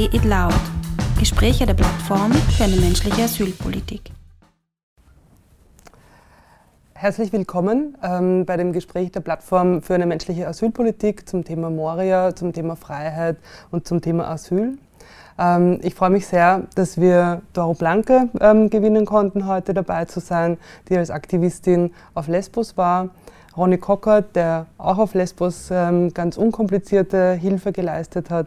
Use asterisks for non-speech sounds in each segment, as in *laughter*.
Say It Loud. Gespräche der Plattform für eine menschliche Asylpolitik. Herzlich willkommen ähm, bei dem Gespräch der Plattform für eine menschliche Asylpolitik zum Thema Moria, zum Thema Freiheit und zum Thema Asyl. Ähm, ich freue mich sehr, dass wir Doro Blanke ähm, gewinnen konnten, heute dabei zu sein, die als Aktivistin auf Lesbos war. Ronny Cockert, der auch auf Lesbos ähm, ganz unkomplizierte Hilfe geleistet hat.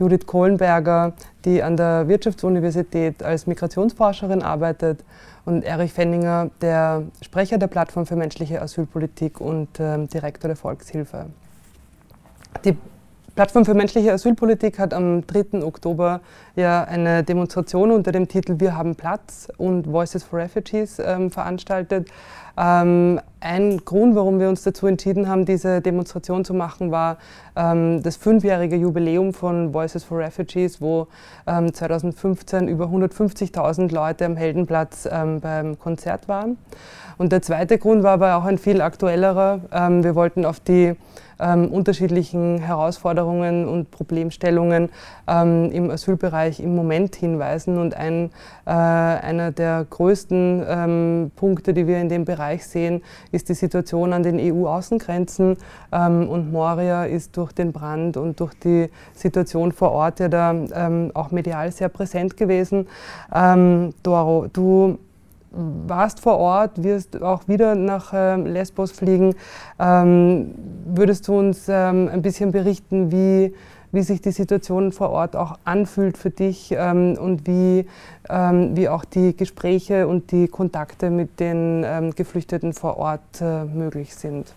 Judith Kohlenberger, die an der Wirtschaftsuniversität als Migrationsforscherin arbeitet und Erich Fenninger, der Sprecher der Plattform für menschliche Asylpolitik und ähm, Direktor der Volkshilfe. Die Plattform für menschliche Asylpolitik hat am 3. Oktober ja eine Demonstration unter dem Titel Wir haben Platz und Voices for Refugees ähm, veranstaltet. Ähm, ein Grund, warum wir uns dazu entschieden haben, diese Demonstration zu machen, war ähm, das fünfjährige Jubiläum von Voices for Refugees, wo 2015 ähm, über 150.000 Leute am Heldenplatz ähm, beim Konzert waren. Und der zweite Grund war aber auch ein viel aktuellerer. Ähm, wir wollten auf die ähm, unterschiedlichen Herausforderungen und Problemstellungen ähm, im Asylbereich im Moment hinweisen. Und ein, äh, einer der größten ähm, Punkte, die wir in dem Bereich sehen, ist die Situation an den EU-Außengrenzen. Ähm, und Moria ist durch den Brand und durch die Situation vor Ort ja da ähm, auch medial sehr präsent gewesen. Ähm, Doro, du warst vor Ort, wirst auch wieder nach ähm, Lesbos fliegen. Ähm, würdest du uns ähm, ein bisschen berichten, wie, wie sich die Situation vor Ort auch anfühlt für dich und wie, wie auch die Gespräche und die Kontakte mit den Geflüchteten vor Ort äh, möglich sind?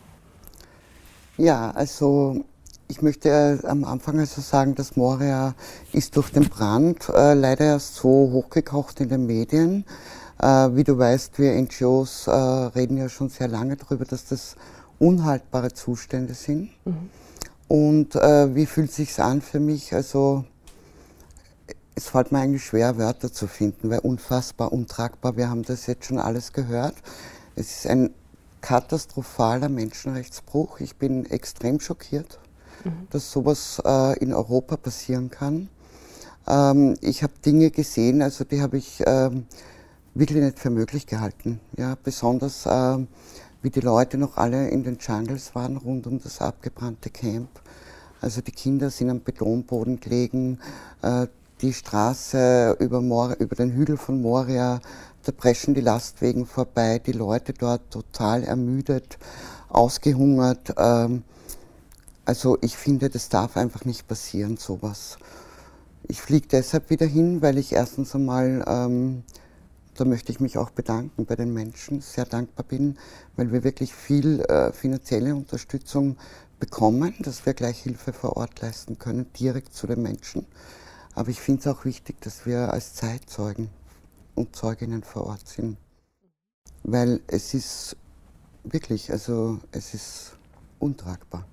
Ja, also ich möchte äh, am Anfang also sagen, dass Moria ist durch den Brand äh, leider erst so hochgekocht in den Medien. Äh, wie du weißt, wir NGOs äh, reden ja schon sehr lange darüber, dass das unhaltbare Zustände sind. Mhm. Und äh, wie fühlt sich's an für mich? Also es fällt mir eigentlich schwer, Wörter zu finden, weil unfassbar, untragbar. Wir haben das jetzt schon alles gehört. Es ist ein katastrophaler Menschenrechtsbruch. Ich bin extrem schockiert, mhm. dass sowas äh, in Europa passieren kann. Ähm, ich habe Dinge gesehen, also die habe ich ähm, wirklich nicht für möglich gehalten. Ja, besonders äh, wie die Leute noch alle in den Jungles waren rund um das abgebrannte Camp. Also die Kinder sind am Betonboden gelegen, äh, die Straße über, Mor über den Hügel von Moria, da preschen die Lastwegen vorbei, die Leute dort total ermüdet, ausgehungert. Ähm, also ich finde, das darf einfach nicht passieren, sowas. Ich fliege deshalb wieder hin, weil ich erstens einmal ähm, da möchte ich mich auch bedanken bei den Menschen, sehr dankbar bin, weil wir wirklich viel äh, finanzielle Unterstützung bekommen, dass wir gleich Hilfe vor Ort leisten können, direkt zu den Menschen. Aber ich finde es auch wichtig, dass wir als Zeitzeugen und Zeuginnen vor Ort sind. Weil es ist wirklich, also es ist untragbar.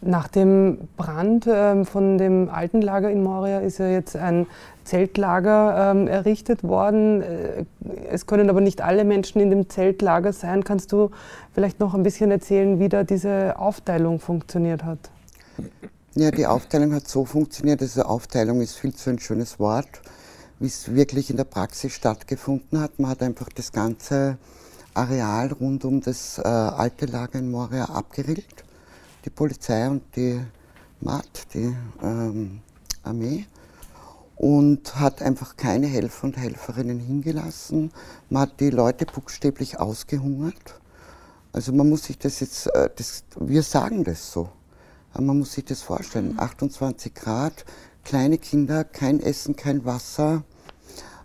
Nach dem Brand ähm, von dem alten Lager in Moria ist ja jetzt ein Zeltlager ähm, errichtet worden. Äh, es können aber nicht alle Menschen in dem Zeltlager sein. Kannst du vielleicht noch ein bisschen erzählen, wie da diese Aufteilung funktioniert hat? Ja, die Aufteilung hat so funktioniert. Also Aufteilung ist viel zu ein schönes Wort, wie es wirklich in der Praxis stattgefunden hat. Man hat einfach das ganze Areal rund um das äh, alte Lager in Moria abgerillt die Polizei und die MAT, die ähm, Armee, und hat einfach keine Helfer und Helferinnen hingelassen. Man hat die Leute buchstäblich ausgehungert. Also man muss sich das jetzt, äh, das, wir sagen das so, aber man muss sich das vorstellen. 28 mhm. Grad, kleine Kinder, kein Essen, kein Wasser,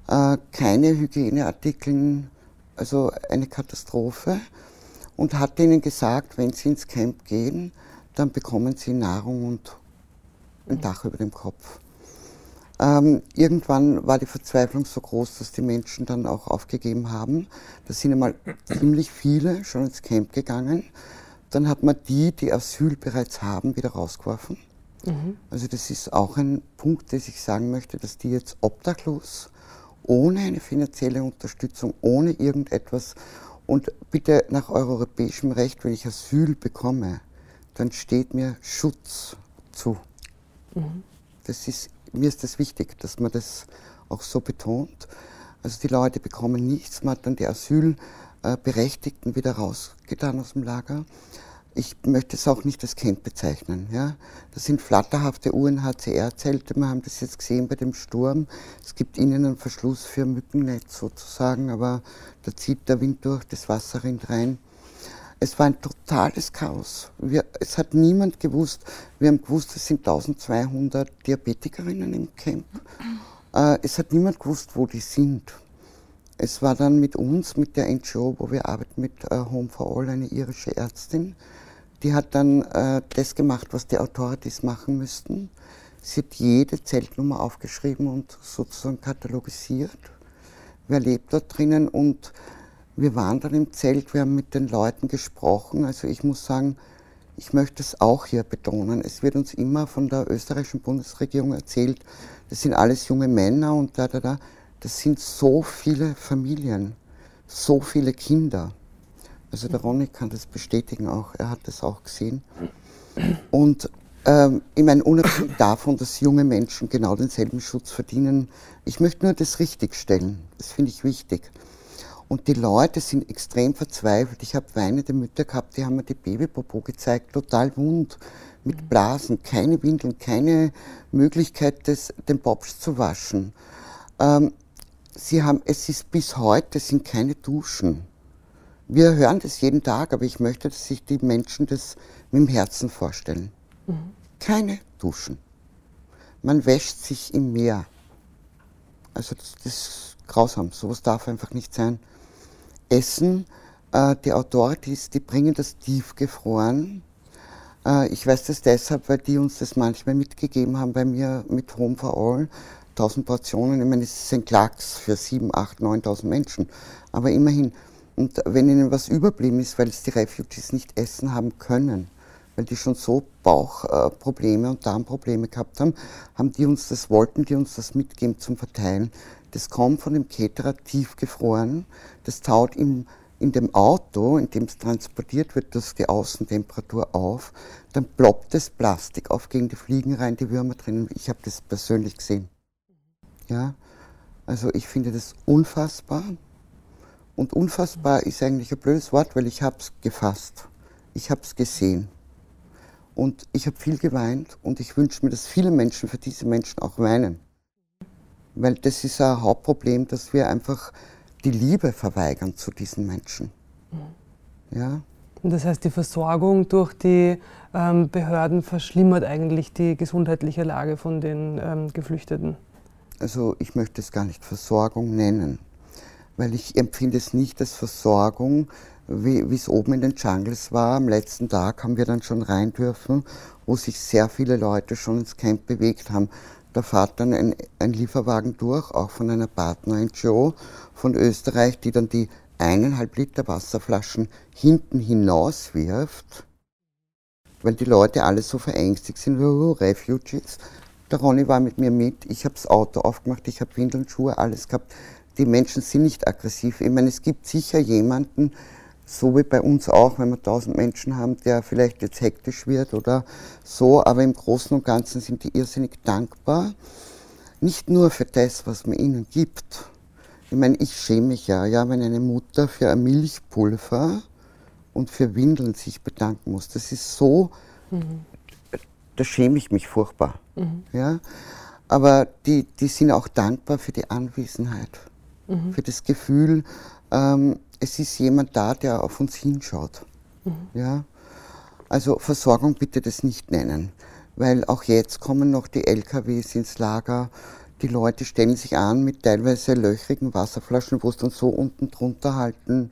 äh, keine Hygieneartikel, also eine Katastrophe. Und hat ihnen gesagt, wenn sie ins Camp gehen, dann bekommen sie Nahrung und ein Dach über dem Kopf. Ähm, irgendwann war die Verzweiflung so groß, dass die Menschen dann auch aufgegeben haben. Da sind einmal ziemlich viele schon ins Camp gegangen. Dann hat man die, die Asyl bereits haben, wieder rausgeworfen. Mhm. Also das ist auch ein Punkt, den ich sagen möchte, dass die jetzt obdachlos, ohne eine finanzielle Unterstützung, ohne irgendetwas und bitte nach europäischem Recht, wenn ich Asyl bekomme, dann steht mir Schutz zu. Mhm. Das ist mir ist das wichtig, dass man das auch so betont. Also die Leute bekommen nichts, man hat dann die Asylberechtigten wieder rausgetan aus dem Lager. Ich möchte es auch nicht als Camp bezeichnen. Ja? Das sind flatterhafte UNHCR-Zelte. Wir haben das jetzt gesehen bei dem Sturm. Es gibt innen einen Verschluss für Mückennetz sozusagen, aber da zieht der Wind durch, das Wasser rinnt rein. Es war ein totales Chaos. Wir, es hat niemand gewusst. Wir haben gewusst, es sind 1200 Diabetikerinnen im Camp. Äh, es hat niemand gewusst, wo die sind. Es war dann mit uns, mit der NGO, wo wir arbeiten, mit äh, Home for All, eine irische Ärztin. Die hat dann äh, das gemacht, was die Authorities machen müssten. Sie hat jede Zeltnummer aufgeschrieben und sozusagen katalogisiert. Wer lebt dort drinnen und wir waren dann im Zelt, wir haben mit den Leuten gesprochen. Also ich muss sagen, ich möchte es auch hier betonen. Es wird uns immer von der österreichischen Bundesregierung erzählt, das sind alles junge Männer und da, da, da. Das sind so viele Familien, so viele Kinder. Also der Ronny kann das bestätigen auch, er hat das auch gesehen. Und ähm, ich meine, unabhängig davon, dass junge Menschen genau denselben Schutz verdienen, ich möchte nur das richtigstellen. Das finde ich wichtig. Und die Leute sind extrem verzweifelt. Ich habe weinende Mütter gehabt, die haben mir die Babypopo gezeigt, total wund, mit Blasen, keine Windeln, keine Möglichkeit, das, den Popsch zu waschen. Ähm, sie haben, es ist bis heute sind keine Duschen. Wir hören das jeden Tag, aber ich möchte, dass sich die Menschen das mit dem Herzen vorstellen. Mhm. Keine Duschen. Man wäscht sich im Meer. Also das, das ist grausam. Sowas darf einfach nicht sein. Essen. Äh, die Authorities, die bringen das tiefgefroren. Äh, ich weiß das deshalb, weil die uns das manchmal mitgegeben haben bei mir mit Home for All. 1000 Portionen, ich meine, es ist ein Klacks für 7, 8, 9.000 Menschen. Aber immerhin, und wenn ihnen was überblieben ist, weil es die Refugees nicht essen haben können, weil die schon so Bauchprobleme und Darmprobleme gehabt haben, haben die uns das, wollten die uns das mitgeben zum Verteilen. Das kommt von dem Caterer tiefgefroren. Das taut im, in dem Auto, in dem es transportiert wird, durch die Außentemperatur auf. Dann ploppt das Plastik auf gegen die Fliegen rein, die Würmer drinnen. Ich habe das persönlich gesehen. Ja, also ich finde das unfassbar. Und unfassbar ist eigentlich ein blödes Wort, weil ich habe es gefasst. Ich habe es gesehen. Und ich habe viel geweint und ich wünsche mir, dass viele Menschen für diese Menschen auch weinen. Weil das ist ein Hauptproblem, dass wir einfach die Liebe verweigern zu diesen Menschen. Mhm. Ja? Und das heißt, die Versorgung durch die ähm, Behörden verschlimmert eigentlich die gesundheitliche Lage von den ähm, Geflüchteten? Also ich möchte es gar nicht Versorgung nennen, weil ich empfinde es nicht als Versorgung, wie es oben in den Jungles war. Am letzten Tag haben wir dann schon rein dürfen, wo sich sehr viele Leute schon ins Camp bewegt haben. Da fährt dann ein, ein Lieferwagen durch, auch von einer Partner-NGO von Österreich, die dann die eineinhalb Liter Wasserflaschen hinten hinaus wirft, weil die Leute alle so verängstigt sind, oh, Refugees. Der Ronny war mit mir mit, ich habe das Auto aufgemacht, ich habe Windeln, Schuhe, alles gehabt. Die Menschen sind nicht aggressiv. Ich meine, es gibt sicher jemanden, so wie bei uns auch, wenn wir tausend Menschen haben, der vielleicht jetzt hektisch wird oder so, aber im Großen und Ganzen sind die irrsinnig dankbar. Nicht nur für das, was man ihnen gibt. Ich meine, ich schäme mich ja, ja, wenn eine Mutter für ein Milchpulver und für Windeln sich bedanken muss. Das ist so, mhm. da schäme ich mich furchtbar. Mhm. Ja? Aber die, die sind auch dankbar für die Anwesenheit, mhm. für das Gefühl, ähm, es ist jemand da, der auf uns hinschaut. Mhm. Ja? Also Versorgung bitte das nicht nennen, weil auch jetzt kommen noch die LKWs ins Lager. Die Leute stellen sich an mit teilweise löchrigen Wasserflaschen, wo es dann so unten drunter halten,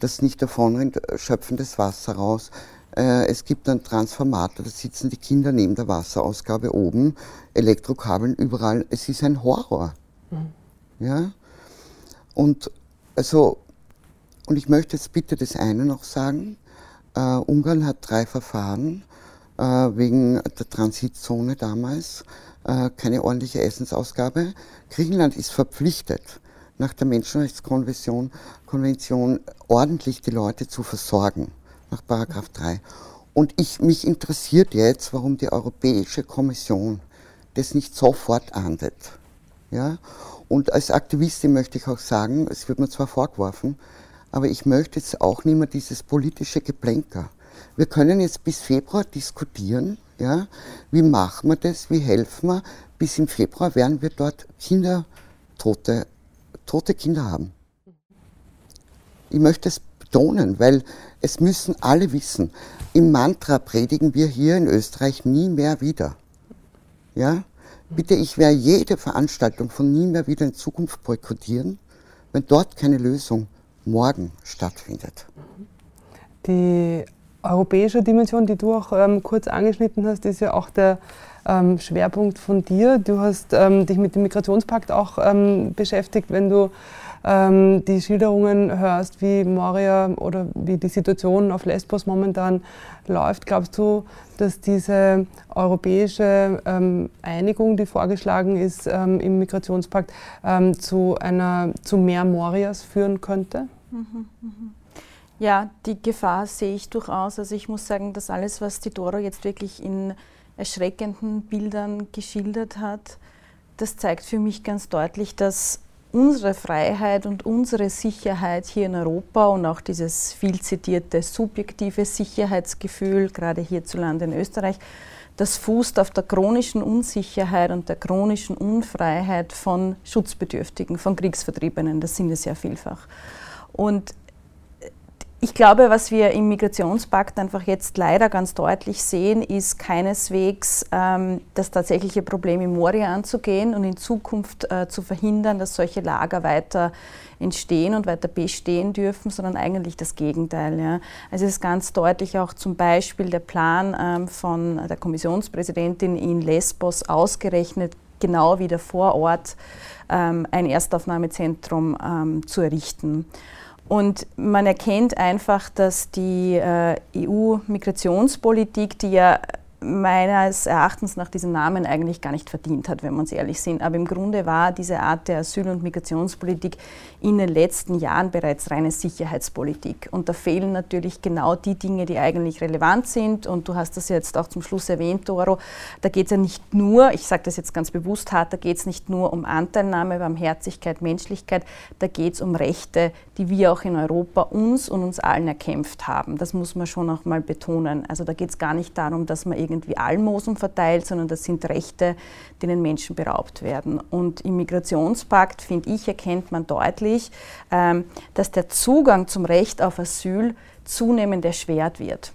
dass nicht davon schöpfen das Wasser raus. Äh, es gibt einen Transformator, da sitzen die Kinder neben der Wasserausgabe oben, Elektrokabeln überall. Es ist ein Horror. Mhm. Ja? Und also und ich möchte jetzt bitte das eine noch sagen. Äh, Ungarn hat drei Verfahren äh, wegen der Transitzone damals, äh, keine ordentliche Essensausgabe. Griechenland ist verpflichtet, nach der Menschenrechtskonvention Konvention, ordentlich die Leute zu versorgen, nach Paragraph 3. Und ich, mich interessiert jetzt, warum die Europäische Kommission das nicht sofort ahndet. Ja? Und als Aktivistin möchte ich auch sagen, es wird mir zwar vorgeworfen, aber ich möchte jetzt auch nicht mehr dieses politische Geplänker. Wir können jetzt bis Februar diskutieren, ja, wie machen wir das, wie helfen wir. Bis im Februar werden wir dort Kinder, tote, tote Kinder haben. Ich möchte es betonen, weil es müssen alle wissen. Im Mantra predigen wir hier in Österreich nie mehr wieder. Ja? Bitte, ich werde jede Veranstaltung von nie mehr wieder in Zukunft boykottieren, wenn dort keine Lösung morgen stattfindet. Die europäische Dimension, die du auch ähm, kurz angeschnitten hast, ist ja auch der ähm, Schwerpunkt von dir. Du hast ähm, dich mit dem Migrationspakt auch ähm, beschäftigt, wenn du ähm, die Schilderungen hörst, wie Moria oder wie die Situation auf Lesbos momentan läuft. Glaubst du, dass diese europäische ähm, Einigung, die vorgeschlagen ist im Migrationspakt, zu, einer, zu mehr Morias führen könnte? Mhm, mh. Ja, die Gefahr sehe ich durchaus. Also ich muss sagen, dass alles, was die Doro jetzt wirklich in erschreckenden Bildern geschildert hat, das zeigt für mich ganz deutlich, dass unsere Freiheit und unsere Sicherheit hier in Europa und auch dieses viel zitierte subjektive Sicherheitsgefühl, gerade hierzulande in Österreich, das fußt auf der chronischen Unsicherheit und der chronischen Unfreiheit von Schutzbedürftigen, von Kriegsvertriebenen. Das sind es ja vielfach. Und ich glaube, was wir im Migrationspakt einfach jetzt leider ganz deutlich sehen, ist keineswegs ähm, das tatsächliche Problem in Moria anzugehen und in Zukunft äh, zu verhindern, dass solche Lager weiter entstehen und weiter bestehen dürfen, sondern eigentlich das Gegenteil. Ja. Also es ist ganz deutlich auch zum Beispiel der Plan ähm, von der Kommissionspräsidentin in Lesbos ausgerechnet, genau wieder vor Ort ähm, ein Erstaufnahmezentrum ähm, zu errichten. Und man erkennt einfach, dass die äh, EU-Migrationspolitik, die ja meines Erachtens nach diesem Namen eigentlich gar nicht verdient hat, wenn wir uns ehrlich sind. Aber im Grunde war diese Art der Asyl- und Migrationspolitik in den letzten Jahren bereits reine Sicherheitspolitik. Und da fehlen natürlich genau die Dinge, die eigentlich relevant sind. Und du hast das jetzt auch zum Schluss erwähnt, Doro. Da geht es ja nicht nur, ich sage das jetzt ganz bewusst hart, da geht es nicht nur um Anteilnahme, Barmherzigkeit, Menschlichkeit, da geht es um Rechte, die wir auch in Europa uns und uns allen erkämpft haben. Das muss man schon auch mal betonen. Also da geht es gar nicht darum, dass man irgendwie Almosen verteilt, sondern das sind Rechte, denen Menschen beraubt werden. Und im Migrationspakt, finde ich, erkennt man deutlich, ähm, dass der Zugang zum Recht auf Asyl zunehmend erschwert wird.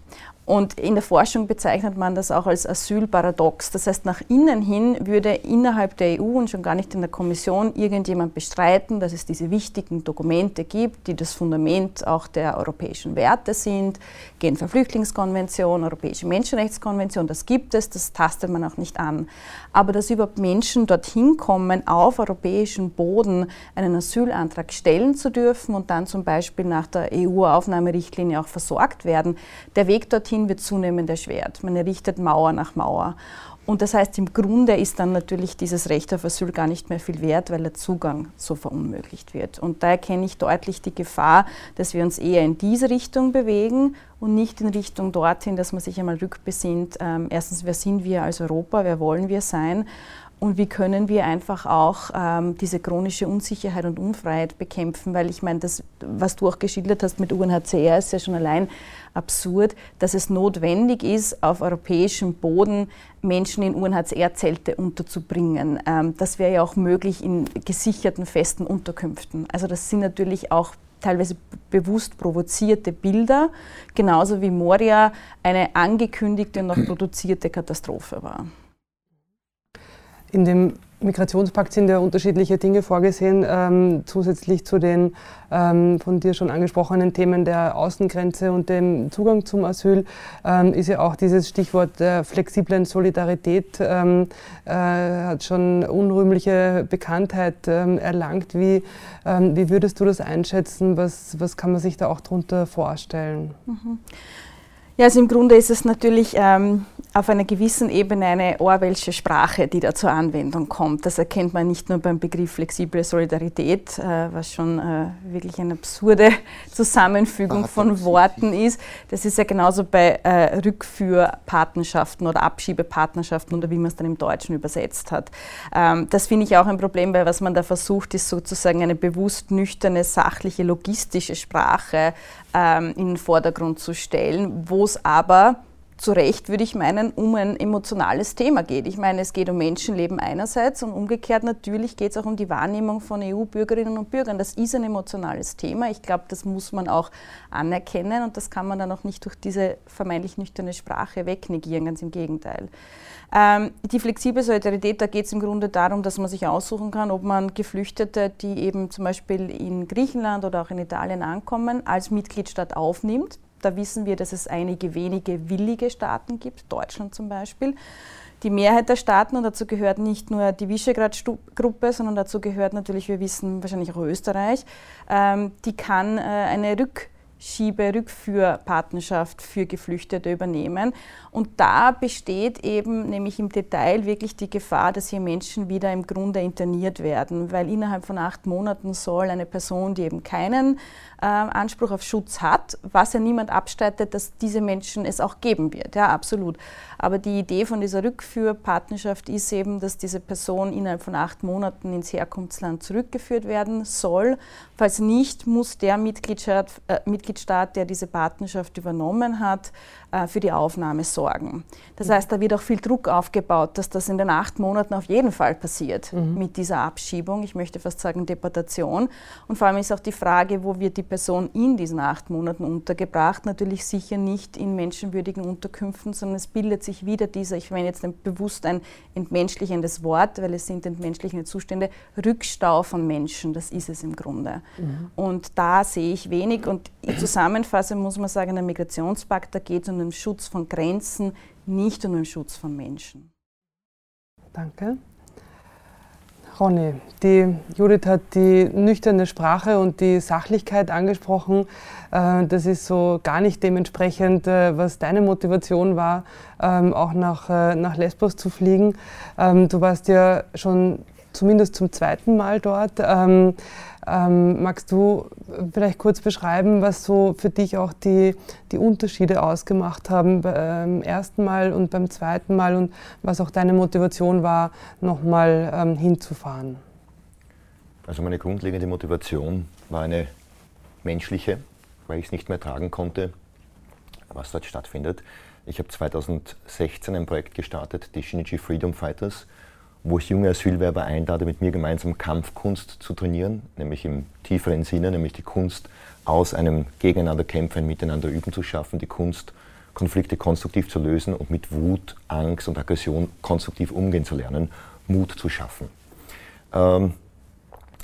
Und in der Forschung bezeichnet man das auch als Asylparadox. Das heißt, nach innen hin würde innerhalb der EU und schon gar nicht in der Kommission irgendjemand bestreiten, dass es diese wichtigen Dokumente gibt, die das Fundament auch der europäischen Werte sind. Genfer Flüchtlingskonvention, Europäische Menschenrechtskonvention, das gibt es, das tastet man auch nicht an. Aber dass überhaupt Menschen dorthin kommen, auf europäischem Boden einen Asylantrag stellen zu dürfen und dann zum Beispiel nach der EU-Aufnahmerichtlinie auch versorgt werden, der Weg dorthin dorthin wird zunehmend erschwert. Man errichtet Mauer nach Mauer. Und das heißt, im Grunde ist dann natürlich dieses Recht auf Asyl gar nicht mehr viel wert, weil der Zugang so verunmöglicht wird. Und da erkenne ich deutlich die Gefahr, dass wir uns eher in diese Richtung bewegen und nicht in Richtung dorthin, dass man sich einmal rückbesinnt. Ähm, erstens, wer sind wir als Europa? Wer wollen wir sein? Und wie können wir einfach auch ähm, diese chronische Unsicherheit und Unfreiheit bekämpfen? Weil ich meine, das, was du auch geschildert hast mit UNHCR, ist ja schon allein absurd, dass es notwendig ist, auf europäischem Boden Menschen in UNHCR-Zelte unterzubringen. Ähm, das wäre ja auch möglich in gesicherten, festen Unterkünften. Also das sind natürlich auch teilweise bewusst provozierte Bilder, genauso wie Moria eine angekündigte und noch produzierte Katastrophe war. In dem Migrationspakt sind ja unterschiedliche Dinge vorgesehen, ähm, zusätzlich zu den ähm, von dir schon angesprochenen Themen der Außengrenze und dem Zugang zum Asyl ähm, ist ja auch dieses Stichwort der flexiblen Solidarität ähm, äh, hat schon unrühmliche Bekanntheit ähm, erlangt. Wie, ähm, wie würdest du das einschätzen? Was, was kann man sich da auch darunter vorstellen? Mhm. Ja, also im Grunde ist es natürlich auf einer gewissen Ebene eine Orwellsche Sprache, die da zur Anwendung kommt. Das erkennt man nicht nur beim Begriff flexible Solidarität, äh, was schon äh, wirklich eine absurde *laughs* Zusammenfügung von Worten ist. Das ist ja genauso bei äh, Rückführpartnerschaften oder Abschiebepartnerschaften oder wie man es dann im Deutschen übersetzt hat. Ähm, das finde ich auch ein Problem, weil was man da versucht, ist sozusagen eine bewusst nüchterne, sachliche, logistische Sprache ähm, in den Vordergrund zu stellen, wo es aber zu Recht, würde ich meinen, um ein emotionales Thema geht. Ich meine, es geht um Menschenleben einerseits und umgekehrt natürlich geht es auch um die Wahrnehmung von EU-Bürgerinnen und Bürgern. Das ist ein emotionales Thema. Ich glaube, das muss man auch anerkennen und das kann man dann auch nicht durch diese vermeintlich nüchterne Sprache wegnegieren, ganz im Gegenteil. Ähm, die flexible Solidarität, da geht es im Grunde darum, dass man sich aussuchen kann, ob man Geflüchtete, die eben zum Beispiel in Griechenland oder auch in Italien ankommen, als Mitgliedstaat aufnimmt da wissen wir, dass es einige wenige willige Staaten gibt, Deutschland zum Beispiel. Die Mehrheit der Staaten, und dazu gehört nicht nur die Visegrad-Gruppe, sondern dazu gehört natürlich, wir wissen wahrscheinlich auch Österreich, ähm, die kann äh, eine Rück Schiebe-Rückführpartnerschaft für Geflüchtete übernehmen. Und da besteht eben nämlich im Detail wirklich die Gefahr, dass hier Menschen wieder im Grunde interniert werden, weil innerhalb von acht Monaten soll eine Person, die eben keinen äh, Anspruch auf Schutz hat, was ja niemand abstreitet, dass diese Menschen es auch geben wird. Ja, absolut. Aber die Idee von dieser Rückführpartnerschaft ist eben, dass diese Person innerhalb von acht Monaten ins Herkunftsland zurückgeführt werden soll. Falls nicht, muss der Mitgliedstaat, äh, Mitgliedstaat der diese Partnerschaft übernommen hat, für die Aufnahme sorgen. Das mhm. heißt, da wird auch viel Druck aufgebaut, dass das in den acht Monaten auf jeden Fall passiert mhm. mit dieser Abschiebung. Ich möchte fast sagen Deportation. Und vor allem ist auch die Frage, wo wird die Person in diesen acht Monaten untergebracht? Natürlich sicher nicht in menschenwürdigen Unterkünften, sondern es bildet sich wieder dieser, ich verwende jetzt bewusst ein entmenschlichendes Wort, weil es sind entmenschlichende Zustände, Rückstau von Menschen. Das ist es im Grunde. Mhm. Und da sehe ich wenig. Und zusammenfassend muss man sagen, der Migrationspakt, da geht es um den Schutz von Grenzen, nicht um den Schutz von Menschen. Danke. Ronny, die Judith hat die nüchterne Sprache und die Sachlichkeit angesprochen. Äh, das ist so gar nicht dementsprechend, äh, was deine Motivation war, ähm, auch nach, äh, nach Lesbos zu fliegen. Ähm, du warst ja schon zumindest zum zweiten Mal dort. Ähm, ähm, magst du vielleicht kurz beschreiben, was so für dich auch die, die Unterschiede ausgemacht haben beim ersten Mal und beim zweiten Mal und was auch deine Motivation war, nochmal ähm, hinzufahren? Also meine grundlegende Motivation war eine menschliche, weil ich es nicht mehr tragen konnte, was dort stattfindet. Ich habe 2016 ein Projekt gestartet, die Shinichi Freedom Fighters wo ich junge Asylwerber einlade, mit mir gemeinsam Kampfkunst zu trainieren, nämlich im tieferen Sinne, nämlich die Kunst aus einem Gegeneinander kämpfen, ein Miteinander üben zu schaffen, die Kunst, Konflikte konstruktiv zu lösen und mit Wut, Angst und Aggression konstruktiv umgehen zu lernen, Mut zu schaffen. Ähm,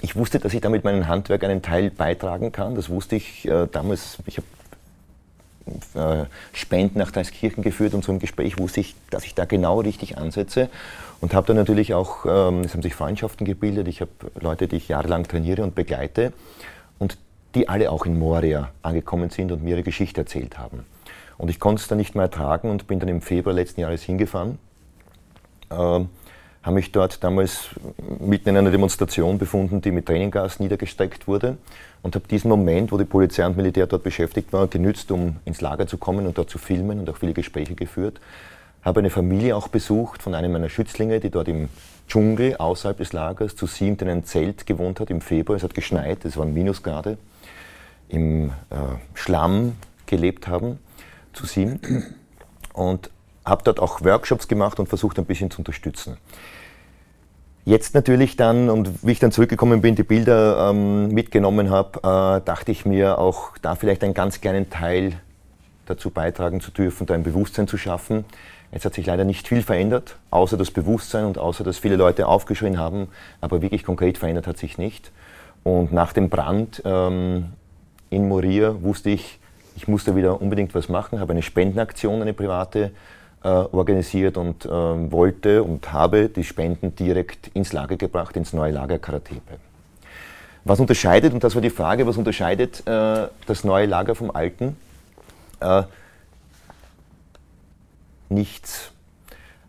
ich wusste, dass ich damit meinem Handwerk einen Teil beitragen kann. Das wusste ich äh, damals. Ich habe äh, Spenden nach Dreiskirchen geführt und so im Gespräch wusste ich, dass ich da genau richtig ansetze und habe dann natürlich auch, ähm, es haben sich Freundschaften gebildet, ich habe Leute, die ich jahrelang trainiere und begleite und die alle auch in Moria angekommen sind und mir ihre Geschichte erzählt haben. Und ich konnte es dann nicht mehr ertragen und bin dann im Februar letzten Jahres hingefahren. Ähm, habe mich dort damals mitten in einer Demonstration befunden, die mit Tränengas niedergestreckt wurde und habe diesen Moment, wo die Polizei und Militär dort beschäftigt waren, genützt, um ins Lager zu kommen und dort zu filmen und auch viele Gespräche geführt. Habe eine Familie auch besucht von einem meiner Schützlinge, die dort im Dschungel außerhalb des Lagers zu siebt in einem Zelt gewohnt hat im Februar. Es hat geschneit, es waren Minusgrade, im äh, Schlamm gelebt haben, zu sieben. Und habe dort auch Workshops gemacht und versucht ein bisschen zu unterstützen. Jetzt natürlich dann, und wie ich dann zurückgekommen bin, die Bilder ähm, mitgenommen habe, äh, dachte ich mir auch, da vielleicht einen ganz kleinen Teil dazu beitragen zu dürfen, da ein Bewusstsein zu schaffen. Jetzt hat sich leider nicht viel verändert, außer das Bewusstsein und außer, dass viele Leute aufgeschrien haben, aber wirklich konkret verändert hat sich nicht. Und nach dem Brand ähm, in Moria wusste ich, ich musste wieder unbedingt was machen, habe eine Spendenaktion, eine private äh, organisiert und äh, wollte und habe die Spenden direkt ins Lager gebracht, ins neue Lager Karatepe. Was unterscheidet, und das war die Frage, was unterscheidet äh, das neue Lager vom alten? Nichts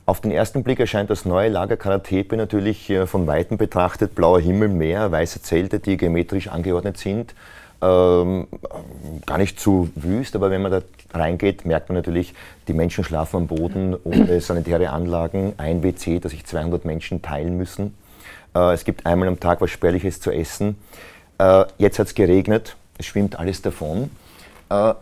Auf den ersten Blick erscheint das neue Lager Karatepe natürlich äh, von Weitem betrachtet blauer Himmel, Meer, weiße Zelte, die geometrisch angeordnet sind. Ähm, gar nicht zu wüst, aber wenn man da reingeht, merkt man natürlich, die Menschen schlafen am Boden ohne sanitäre Anlagen, ein WC, das sich 200 Menschen teilen müssen. Äh, es gibt einmal am Tag was Spärliches zu essen. Äh, jetzt hat es geregnet, es schwimmt alles davon. Äh,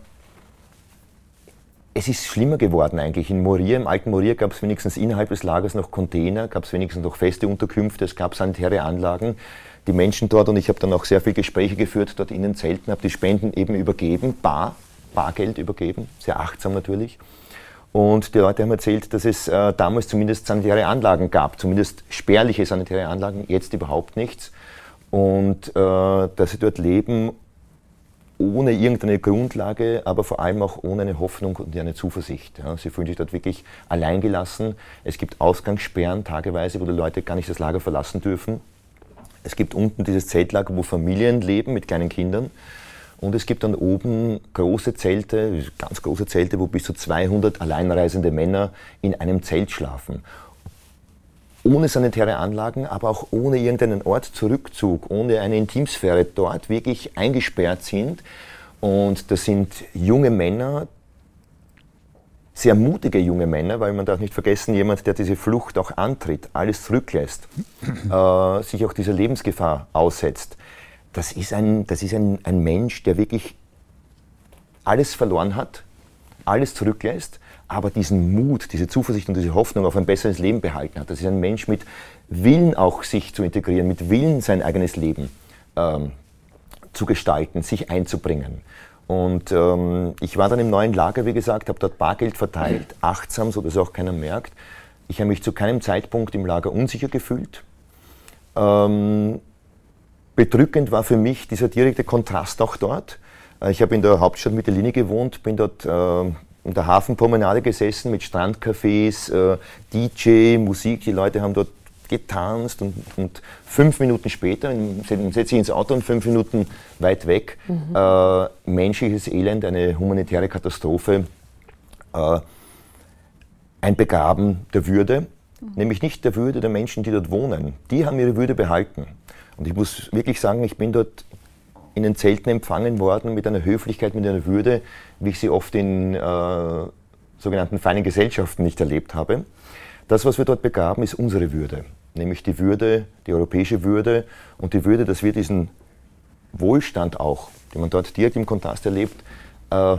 es ist schlimmer geworden eigentlich. In Moria, im alten Moria gab es wenigstens innerhalb des Lagers noch Container, gab es wenigstens noch feste Unterkünfte, es gab sanitäre Anlagen. Die Menschen dort, und ich habe dann auch sehr viele Gespräche geführt dort in den Zelten, habe die Spenden eben übergeben, bar, Bargeld übergeben, sehr achtsam natürlich. Und die Leute haben erzählt, dass es äh, damals zumindest sanitäre Anlagen gab, zumindest spärliche sanitäre Anlagen, jetzt überhaupt nichts. Und äh, dass sie dort leben ohne irgendeine Grundlage, aber vor allem auch ohne eine Hoffnung und eine Zuversicht. Ja. Sie fühlen sich dort wirklich alleingelassen. Es gibt Ausgangssperren tageweise, wo die Leute gar nicht das Lager verlassen dürfen. Es gibt unten dieses Zeltlager, wo Familien leben mit kleinen Kindern. Und es gibt dann oben große Zelte, ganz große Zelte, wo bis zu 200 alleinreisende Männer in einem Zelt schlafen. Ohne sanitäre Anlagen, aber auch ohne irgendeinen Ort Zurückzug, ohne eine Intimsphäre dort wirklich eingesperrt sind. Und das sind junge Männer, sehr mutige junge Männer, weil man darf nicht vergessen, jemand, der diese Flucht auch antritt, alles zurücklässt, *clears throat* äh, sich auch dieser Lebensgefahr aussetzt das ist, ein, das ist ein, ein Mensch, der wirklich alles verloren hat, alles zurücklässt, aber diesen Mut, diese Zuversicht und diese Hoffnung auf ein besseres Leben behalten hat. Das ist ein Mensch mit Willen auch sich zu integrieren, mit Willen sein eigenes Leben ähm, zu gestalten, sich einzubringen. Und ähm, ich war dann im neuen Lager, wie gesagt, habe dort Bargeld verteilt, achtsam, sodass auch keiner merkt. Ich habe mich zu keinem Zeitpunkt im Lager unsicher gefühlt. Ähm, bedrückend war für mich dieser direkte Kontrast auch dort. Äh, ich habe in der Hauptstadt Mittellinie gewohnt, bin dort äh, in der Hafenpromenade gesessen mit Strandcafés, äh, DJ, Musik. Die Leute haben dort getanzt und, und fünf Minuten später setze ich ins Auto und fünf Minuten weit weg mhm. äh, menschliches Elend, eine humanitäre Katastrophe, äh, ein Begraben der Würde, mhm. nämlich nicht der Würde der Menschen, die dort wohnen. Die haben ihre Würde behalten. Und ich muss wirklich sagen, ich bin dort in den Zelten empfangen worden mit einer Höflichkeit, mit einer Würde, wie ich sie oft in äh, sogenannten feinen Gesellschaften nicht erlebt habe. Das, was wir dort begaben, ist unsere Würde, nämlich die Würde, die europäische Würde und die Würde, dass wir diesen Wohlstand auch, den man dort direkt im Kontrast erlebt, äh,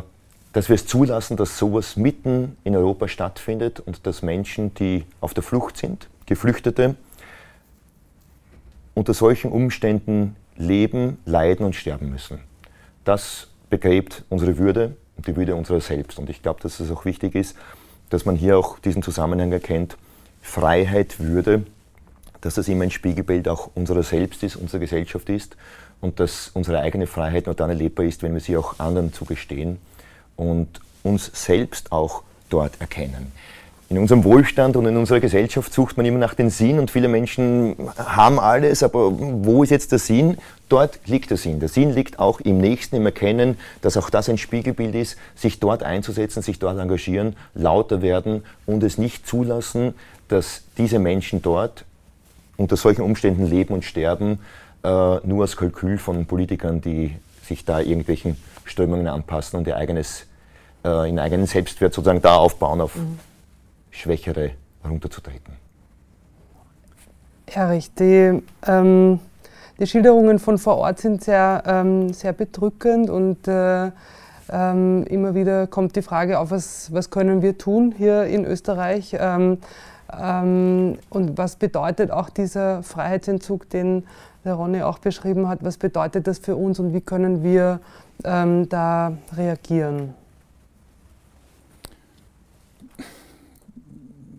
dass wir es zulassen, dass sowas mitten in Europa stattfindet und dass Menschen, die auf der Flucht sind, Geflüchtete, unter solchen Umständen leben, leiden und sterben müssen. Das begräbt unsere Würde die Würde unserer selbst. Und ich glaube, dass es auch wichtig ist, dass man hier auch diesen Zusammenhang erkennt. Freiheit, Würde, dass das immer ein Spiegelbild auch unserer selbst ist, unserer Gesellschaft ist und dass unsere eigene Freiheit nur dann erlebbar ist, wenn wir sie auch anderen zugestehen und uns selbst auch dort erkennen in unserem Wohlstand und in unserer Gesellschaft sucht man immer nach dem Sinn und viele Menschen haben alles, aber wo ist jetzt der Sinn? Dort liegt der Sinn. Der Sinn liegt auch im Nächsten, im Erkennen, dass auch das ein Spiegelbild ist, sich dort einzusetzen, sich dort engagieren, lauter werden und es nicht zulassen, dass diese Menschen dort unter solchen Umständen leben und sterben, äh, nur als Kalkül von Politikern, die sich da irgendwelchen Strömungen anpassen und ihr eigenes, äh, ihren eigenen Selbstwert sozusagen da aufbauen auf mhm Schwächere runterzutreten. Erich, die, ähm, die Schilderungen von vor Ort sind sehr, ähm, sehr bedrückend und äh, ähm, immer wieder kommt die Frage auf, was, was können wir tun hier in Österreich ähm, ähm, und was bedeutet auch dieser Freiheitsentzug, den der Ronny auch beschrieben hat, was bedeutet das für uns und wie können wir ähm, da reagieren?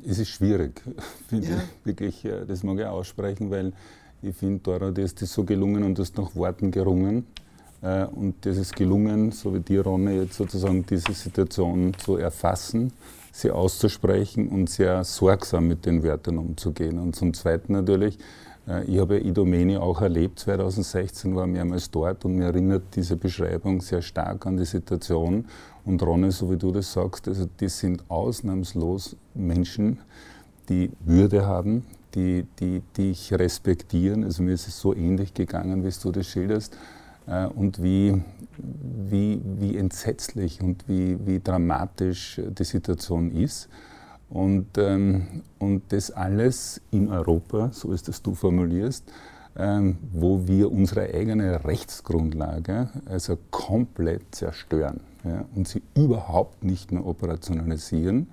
Es ist schwierig, *laughs* finde ja. ich wirklich, äh, das mag ich aussprechen, weil ich finde, Dora, dir ist das so gelungen und du hast nach Worten gerungen. Äh, und das ist gelungen, so wie dir, Ronne, jetzt sozusagen diese Situation zu erfassen, sie auszusprechen und sehr sorgsam mit den Wörtern umzugehen. Und zum Zweiten natürlich, äh, ich habe ja Idomeni auch erlebt, 2016 war mehrmals dort und mir erinnert diese Beschreibung sehr stark an die Situation. Und Ronne, so wie du das sagst, also das sind ausnahmslos Menschen, die Würde haben, die, die, die dich respektieren. Also mir ist es so ähnlich gegangen, wie du das schilderst. Äh, und wie, wie, wie entsetzlich und wie, wie dramatisch die Situation ist. Und, ähm, und das alles in Europa, so ist es du formulierst, ähm, wo wir unsere eigene Rechtsgrundlage also komplett zerstören ja, und sie überhaupt nicht mehr operationalisieren.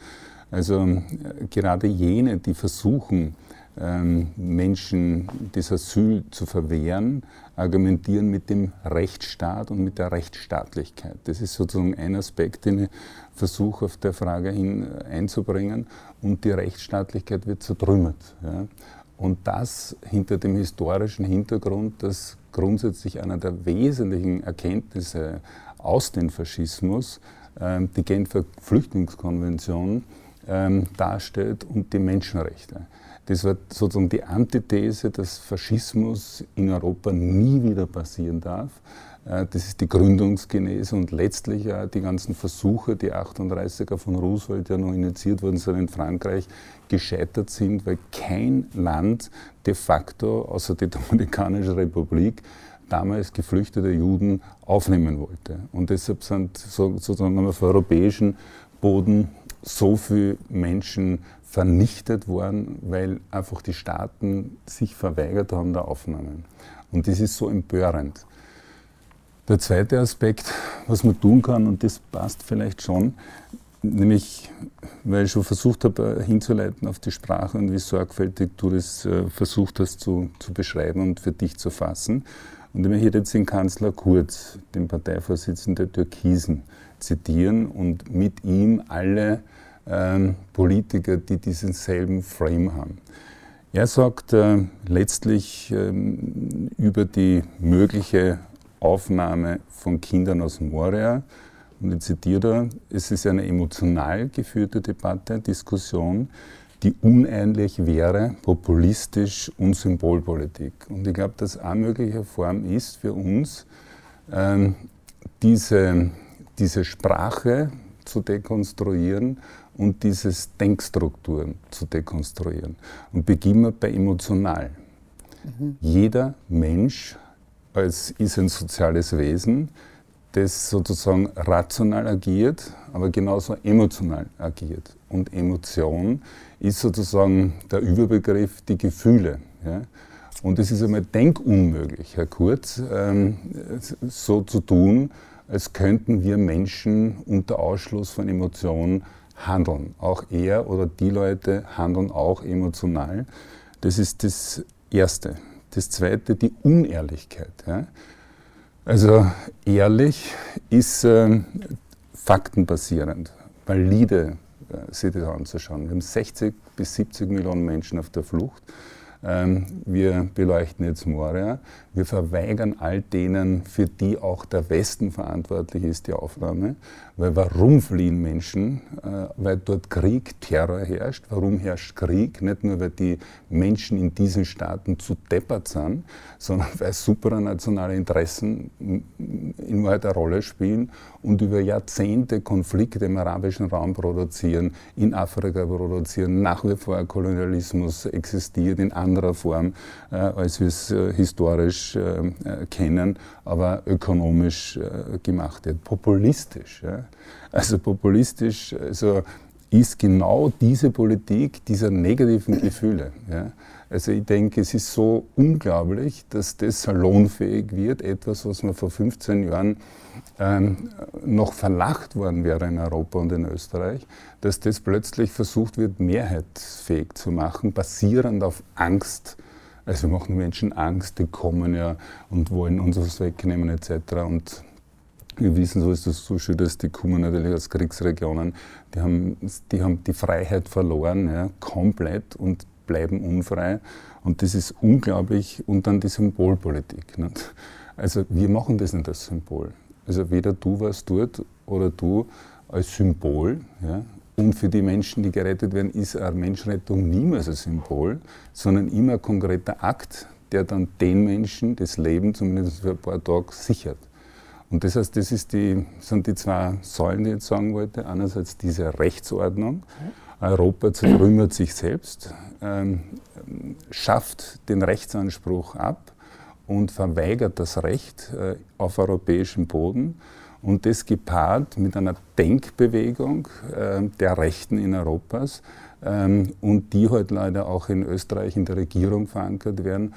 Also äh, gerade jene, die versuchen, ähm, Menschen das Asyl zu verwehren, argumentieren mit dem Rechtsstaat und mit der Rechtsstaatlichkeit. Das ist sozusagen ein Aspekt, den ich versuche auf der Frage hin äh, einzubringen. Und die Rechtsstaatlichkeit wird zertrümmert. Und das hinter dem historischen Hintergrund, dass grundsätzlich einer der wesentlichen Erkenntnisse aus dem Faschismus ähm, die Genfer Flüchtlingskonvention ähm, darstellt und die Menschenrechte. Das war sozusagen die Antithese, dass Faschismus in Europa nie wieder passieren darf. Äh, das ist die Gründungsgenese und letztlich die ganzen Versuche, die 38er von Roosevelt ja noch initiiert worden sind in Frankreich, gescheitert sind, weil kein Land de facto, außer die Dominikanische Republik, damals geflüchtete Juden aufnehmen wollte. Und deshalb sind sozusagen auf europäischen Boden so viele Menschen vernichtet worden, weil einfach die Staaten sich verweigert haben der Aufnahmen. Und das ist so empörend. Der zweite Aspekt, was man tun kann, und das passt vielleicht schon, nämlich, weil ich schon versucht habe hinzuleiten auf die Sprache und wie sorgfältig du das äh, versucht hast zu, zu beschreiben und für dich zu fassen. Und ich möchte jetzt den Kanzler Kurz, den Parteivorsitzenden der Türkisen, zitieren und mit ihm alle ähm, Politiker, die diesen selben Frame haben. Er sagt äh, letztlich ähm, über die mögliche Aufnahme von Kindern aus Moria, und ich zitiere, es ist eine emotional geführte Debatte, Diskussion, die unähnlich wäre, populistisch und Symbolpolitik. Und ich glaube, dass eine mögliche Form ist für uns, ähm, diese, diese Sprache zu dekonstruieren und dieses Denkstrukturen zu dekonstruieren. Und beginnen wir bei emotional. Mhm. Jeder Mensch als, ist ein soziales Wesen, das sozusagen rational agiert, aber genauso emotional agiert. Und Emotion ist sozusagen der Überbegriff die Gefühle. Ja? Und es ist einmal denkunmöglich, Herr Kurz, ähm, so zu tun, als könnten wir Menschen unter Ausschluss von Emotionen handeln. Auch er oder die Leute handeln auch emotional. Das ist das Erste. Das Zweite, die Unehrlichkeit. Ja. Also ehrlich ist äh, faktenbasierend, valide sich das anzuschauen. Wir haben 60 bis 70 Millionen Menschen auf der Flucht. Ähm, wir beleuchten jetzt Moria. Wir verweigern all denen, für die auch der Westen verantwortlich ist, die Aufnahme. Weil warum fliehen Menschen? Äh, weil dort Krieg, Terror herrscht. Warum herrscht Krieg? Nicht nur, weil die Menschen in diesen Staaten zu deppert sind, sondern weil supranationale Interessen in Wahrheit eine Rolle spielen und über Jahrzehnte Konflikte im arabischen Raum produzieren, in Afrika produzieren, nach wie vor Kolonialismus existiert in anderer Form, äh, als wir es äh, historisch äh, kennen, aber ökonomisch gemacht wird. Populistisch. Also populistisch also ist genau diese Politik dieser negativen Gefühle. Also ich denke, es ist so unglaublich, dass das salonfähig wird, etwas, was man vor 15 Jahren ähm, noch verlacht worden wäre in Europa und in Österreich, dass das plötzlich versucht wird, mehrheitsfähig zu machen, basierend auf Angst. Also wir machen Menschen Angst, die kommen ja und wollen uns was wegnehmen etc. Und wir wissen, so ist das so schön, dass die kommen natürlich aus Kriegsregionen, die haben die, haben die Freiheit verloren, ja, komplett und bleiben unfrei. Und das ist unglaublich. Und dann die Symbolpolitik. Nicht? Also wir machen das nicht als Symbol. Also weder du was tut oder du als Symbol. Ja? Und für die Menschen, die gerettet werden, ist eine Menschenrettung niemals ein Symbol, sondern immer ein konkreter Akt, der dann den Menschen das Leben zumindest für ein paar Tage sichert. Und das heißt, das ist die, sind die zwei Säulen, die ich jetzt sagen wollte. Einerseits diese Rechtsordnung, Europa zertrümmert sich selbst, ähm, schafft den Rechtsanspruch ab und verweigert das Recht äh, auf europäischem Boden. Und das gepaart mit einer Denkbewegung äh, der Rechten in Europas ähm, und die heute halt leider auch in Österreich in der Regierung verankert werden,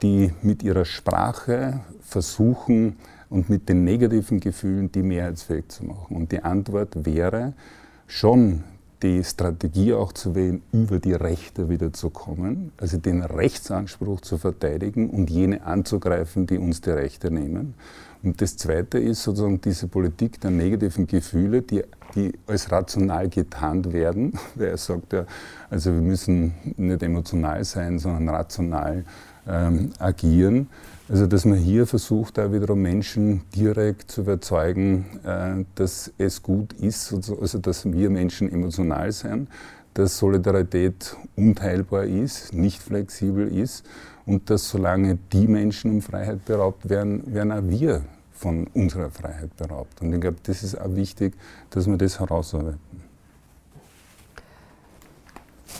die mit ihrer Sprache versuchen und mit den negativen Gefühlen die mehrheitsfähig zu machen. Und die Antwort wäre schon die Strategie auch zu wählen, über die Rechte wieder zu kommen, also den Rechtsanspruch zu verteidigen und jene anzugreifen, die uns die Rechte nehmen. Und das Zweite ist sozusagen diese Politik der negativen Gefühle, die, die als rational getarnt werden, *laughs* weil er sagt ja, also wir müssen nicht emotional sein, sondern rational ähm, agieren. Also dass man hier versucht, da wiederum Menschen direkt zu überzeugen, äh, dass es gut ist, also dass wir Menschen emotional sind, dass Solidarität unteilbar ist, nicht flexibel ist und dass solange die Menschen um Freiheit beraubt werden, werden auch wir von unserer Freiheit beraubt. Und ich glaube, das ist auch wichtig, dass wir das herausarbeiten.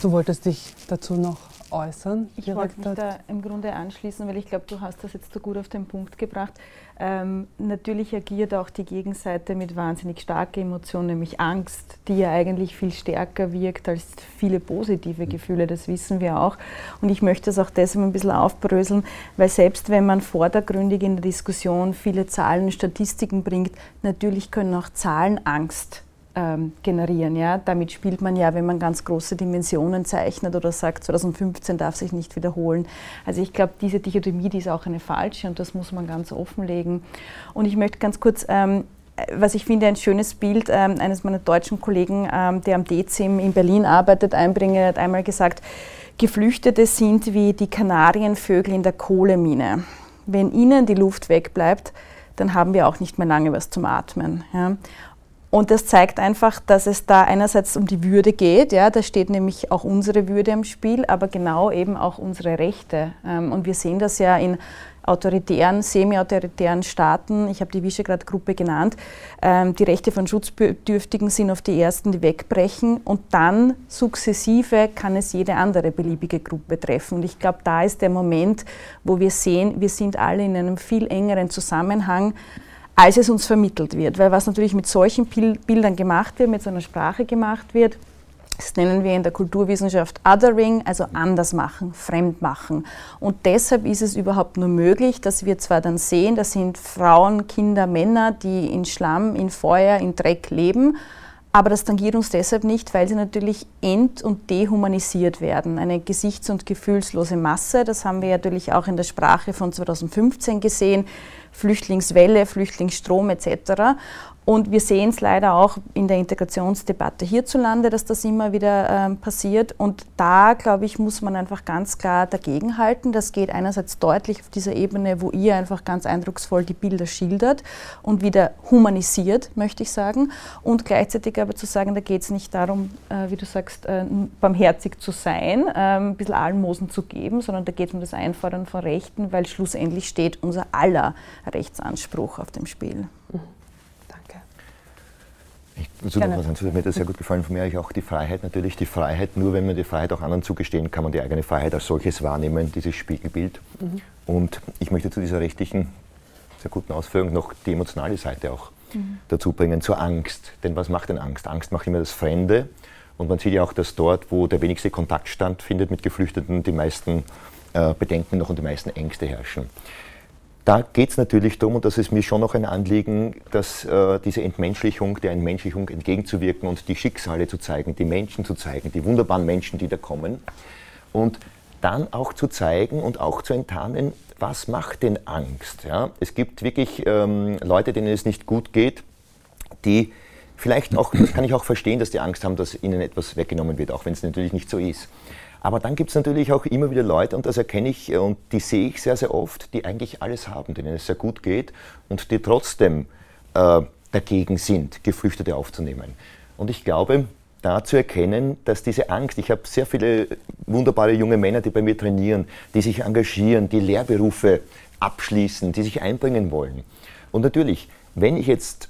Du wolltest dich dazu noch äußern? Ich wollte mich da im Grunde anschließen, weil ich glaube, du hast das jetzt so gut auf den Punkt gebracht. Ähm, natürlich agiert auch die Gegenseite mit wahnsinnig starken Emotionen, nämlich Angst, die ja eigentlich viel stärker wirkt als viele positive mhm. Gefühle, das wissen wir auch. Und ich möchte das auch deshalb ein bisschen aufbröseln, weil selbst wenn man vordergründig in der Diskussion viele Zahlen und Statistiken bringt, natürlich können auch Zahlen Angst ähm, generieren. Ja? Damit spielt man ja, wenn man ganz große Dimensionen zeichnet oder sagt, 2015 darf sich nicht wiederholen. Also ich glaube, diese Dichotomie, die ist auch eine falsche und das muss man ganz offenlegen. Und ich möchte ganz kurz ähm, was ich finde, ein schönes Bild ähm, eines meiner deutschen Kollegen, ähm, der am DECIM in Berlin arbeitet, einbringen. Er hat einmal gesagt, Geflüchtete sind wie die Kanarienvögel in der Kohlemine. Wenn ihnen die Luft wegbleibt, dann haben wir auch nicht mehr lange was zum Atmen. Ja. Und das zeigt einfach, dass es da einerseits um die Würde geht, ja, da steht nämlich auch unsere Würde im Spiel, aber genau eben auch unsere Rechte. Ähm, und wir sehen das ja in autoritären, semi-autoritären Staaten, ich habe die Visegrad-Gruppe genannt, ähm, die Rechte von Schutzbedürftigen sind auf die ersten, die wegbrechen und dann sukzessive kann es jede andere beliebige Gruppe treffen. Und ich glaube, da ist der Moment, wo wir sehen, wir sind alle in einem viel engeren Zusammenhang als es uns vermittelt wird. Weil was natürlich mit solchen Bildern gemacht wird, mit so einer Sprache gemacht wird, das nennen wir in der Kulturwissenschaft Othering, also anders machen, fremd machen. Und deshalb ist es überhaupt nur möglich, dass wir zwar dann sehen, das sind Frauen, Kinder, Männer, die in Schlamm, in Feuer, in Dreck leben, aber das tangiert uns deshalb nicht, weil sie natürlich ent- und dehumanisiert werden. Eine gesichts- und gefühlslose Masse, das haben wir natürlich auch in der Sprache von 2015 gesehen. Flüchtlingswelle, Flüchtlingsstrom etc. Und wir sehen es leider auch in der Integrationsdebatte hierzulande, dass das immer wieder ähm, passiert. Und da, glaube ich, muss man einfach ganz klar dagegenhalten. Das geht einerseits deutlich auf dieser Ebene, wo ihr einfach ganz eindrucksvoll die Bilder schildert und wieder humanisiert, möchte ich sagen. Und gleichzeitig aber zu sagen, da geht es nicht darum, äh, wie du sagst, äh, barmherzig zu sein, äh, ein bisschen Almosen zu geben, sondern da geht es um das Einfordern von Rechten, weil schlussendlich steht unser aller Rechtsanspruch auf dem Spiel. Mhm. Ich würde noch was anzufügen. Mir hat das sehr gut gefallen. Von mir eigentlich auch die Freiheit natürlich. Die Freiheit, nur wenn man die Freiheit auch anderen zugestehen, kann man die eigene Freiheit als solches wahrnehmen, dieses Spiegelbild. Mhm. Und ich möchte zu dieser rechtlichen, sehr guten Ausführung noch die emotionale Seite auch mhm. dazu bringen, zur Angst. Denn was macht denn Angst? Angst macht immer das Fremde. Und man sieht ja auch, dass dort, wo der wenigste Kontakt stattfindet mit Geflüchteten, die meisten äh, Bedenken noch und die meisten Ängste herrschen. Da geht es natürlich darum, und das ist mir schon noch ein Anliegen, dass äh, diese Entmenschlichung, der Entmenschlichung entgegenzuwirken und die Schicksale zu zeigen, die Menschen zu zeigen, die wunderbaren Menschen, die da kommen. Und dann auch zu zeigen und auch zu enttarnen, was macht denn Angst? Ja? Es gibt wirklich ähm, Leute, denen es nicht gut geht, die vielleicht auch, das kann ich auch verstehen, dass die Angst haben, dass ihnen etwas weggenommen wird, auch wenn es natürlich nicht so ist. Aber dann gibt es natürlich auch immer wieder Leute, und das erkenne ich äh, und die sehe ich sehr, sehr oft, die eigentlich alles haben, denen es sehr gut geht und die trotzdem äh, dagegen sind, Geflüchtete aufzunehmen. Und ich glaube, da zu erkennen, dass diese Angst, ich habe sehr viele wunderbare junge Männer, die bei mir trainieren, die sich engagieren, die Lehrberufe abschließen, die sich einbringen wollen. Und natürlich, wenn ich jetzt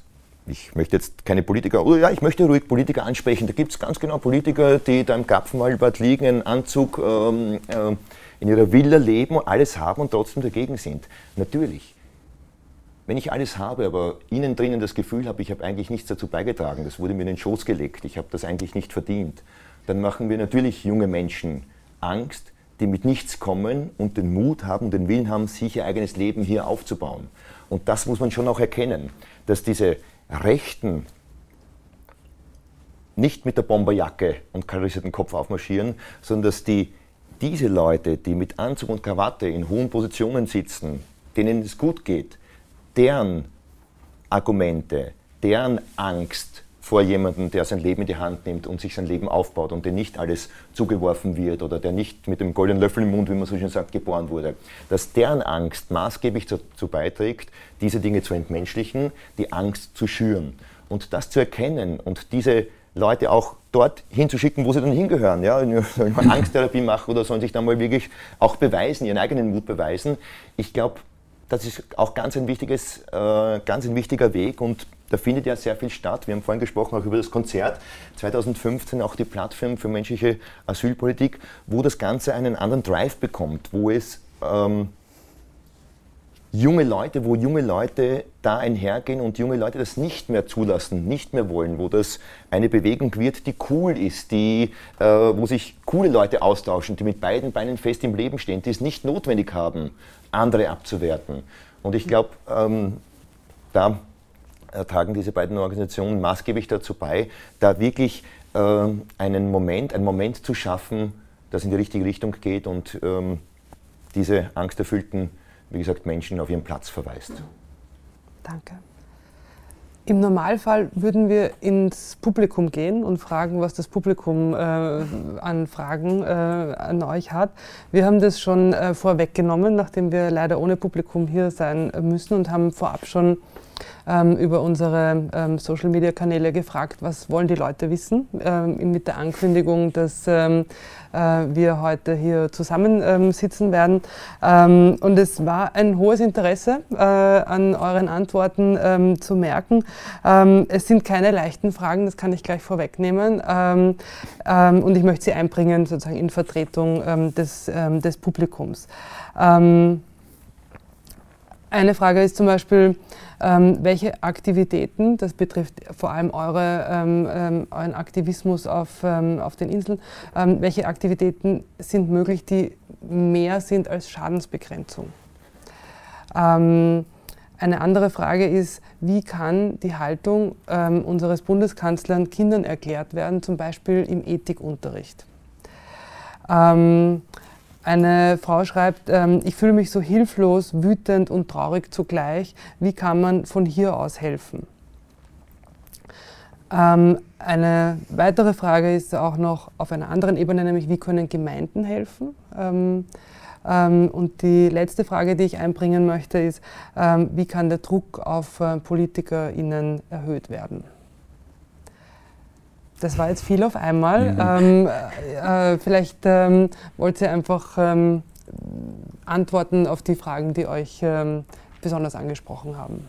ich möchte jetzt keine Politiker, oder ja, ich möchte ruhig Politiker ansprechen. Da gibt es ganz genau Politiker, die da im Kapfenwaldbad liegen, einen Anzug ähm, äh, in ihrer Villa leben, alles haben und trotzdem dagegen sind. Natürlich. Wenn ich alles habe, aber innen drinnen das Gefühl habe, ich habe eigentlich nichts dazu beigetragen, das wurde mir in den Schoß gelegt, ich habe das eigentlich nicht verdient, dann machen wir natürlich junge Menschen Angst, die mit nichts kommen und den Mut haben, den Willen haben, sich ihr eigenes Leben hier aufzubauen. Und das muss man schon auch erkennen, dass diese Rechten nicht mit der Bomberjacke und kalorisierten Kopf aufmarschieren, sondern dass die, diese Leute, die mit Anzug und Krawatte in hohen Positionen sitzen, denen es gut geht, deren Argumente, deren Angst vor jemandem, der sein Leben in die Hand nimmt und sich sein Leben aufbaut und dem nicht alles zugeworfen wird oder der nicht mit dem goldenen Löffel im Mund, wie man so schön sagt, geboren wurde, dass deren Angst maßgeblich dazu beiträgt, diese Dinge zu entmenschlichen, die Angst zu schüren. Und das zu erkennen und diese Leute auch dort hinzuschicken, wo sie dann hingehören. Ja? *laughs* Angsttherapie machen oder sollen sich dann mal wirklich auch beweisen, ihren eigenen Mut beweisen. Ich glaube, das ist auch ganz ein, wichtiges, äh, ganz ein wichtiger Weg und da findet ja sehr viel statt. Wir haben vorhin gesprochen auch über das Konzert 2015, auch die Plattform für menschliche Asylpolitik, wo das Ganze einen anderen Drive bekommt, wo es ähm, junge Leute, wo junge Leute da einhergehen und junge Leute das nicht mehr zulassen, nicht mehr wollen, wo das eine Bewegung wird, die cool ist, die, äh, wo sich coole Leute austauschen, die mit beiden Beinen fest im Leben stehen, die es nicht notwendig haben, andere abzuwerten. Und ich glaube, ähm, da tragen diese beiden Organisationen maßgeblich dazu bei, da wirklich äh, einen Moment, einen Moment zu schaffen, das in die richtige Richtung geht und ähm, diese angsterfüllten, wie gesagt, Menschen auf ihren Platz verweist. Danke. Im Normalfall würden wir ins Publikum gehen und fragen, was das Publikum äh, an Fragen äh, an euch hat. Wir haben das schon äh, vorweggenommen, nachdem wir leider ohne Publikum hier sein müssen und haben vorab schon ähm, über unsere ähm, Social-Media-Kanäle gefragt, was wollen die Leute wissen, ähm, mit der Ankündigung, dass ähm, äh, wir heute hier zusammensitzen ähm, werden. Ähm, und es war ein hohes Interesse äh, an euren Antworten zu merken. es sind keine leichten Fragen, das kann ich gleich vorwegnehmen. und ich möchte sie einbringen sozusagen in Vertretung des, des Publikums. Eine Frage ist zum Beispiel, ähm, welche Aktivitäten, das betrifft vor allem eure, ähm, ähm, euren Aktivismus auf, ähm, auf den Inseln, ähm, welche Aktivitäten sind möglich, die mehr sind als Schadensbegrenzung? Ähm, eine andere Frage ist, wie kann die Haltung unseres Bundeskanzlers Kindern erklärt werden, zum Beispiel im Ethikunterricht? Eine Frau schreibt, ähm, ich fühle mich so hilflos, wütend und traurig zugleich. Wie kann man von hier aus helfen? Ähm, eine weitere Frage ist auch noch auf einer anderen Ebene, nämlich wie können Gemeinden helfen? Ähm, ähm und die letzte Frage, die ich einbringen möchte, ist, ähm, wie kann der Druck auf äh, PolitikerInnen erhöht werden? Das war jetzt viel auf einmal. Mhm. Ähm, äh, vielleicht ähm, wollt ihr einfach ähm, antworten auf die Fragen, die euch ähm, besonders angesprochen haben.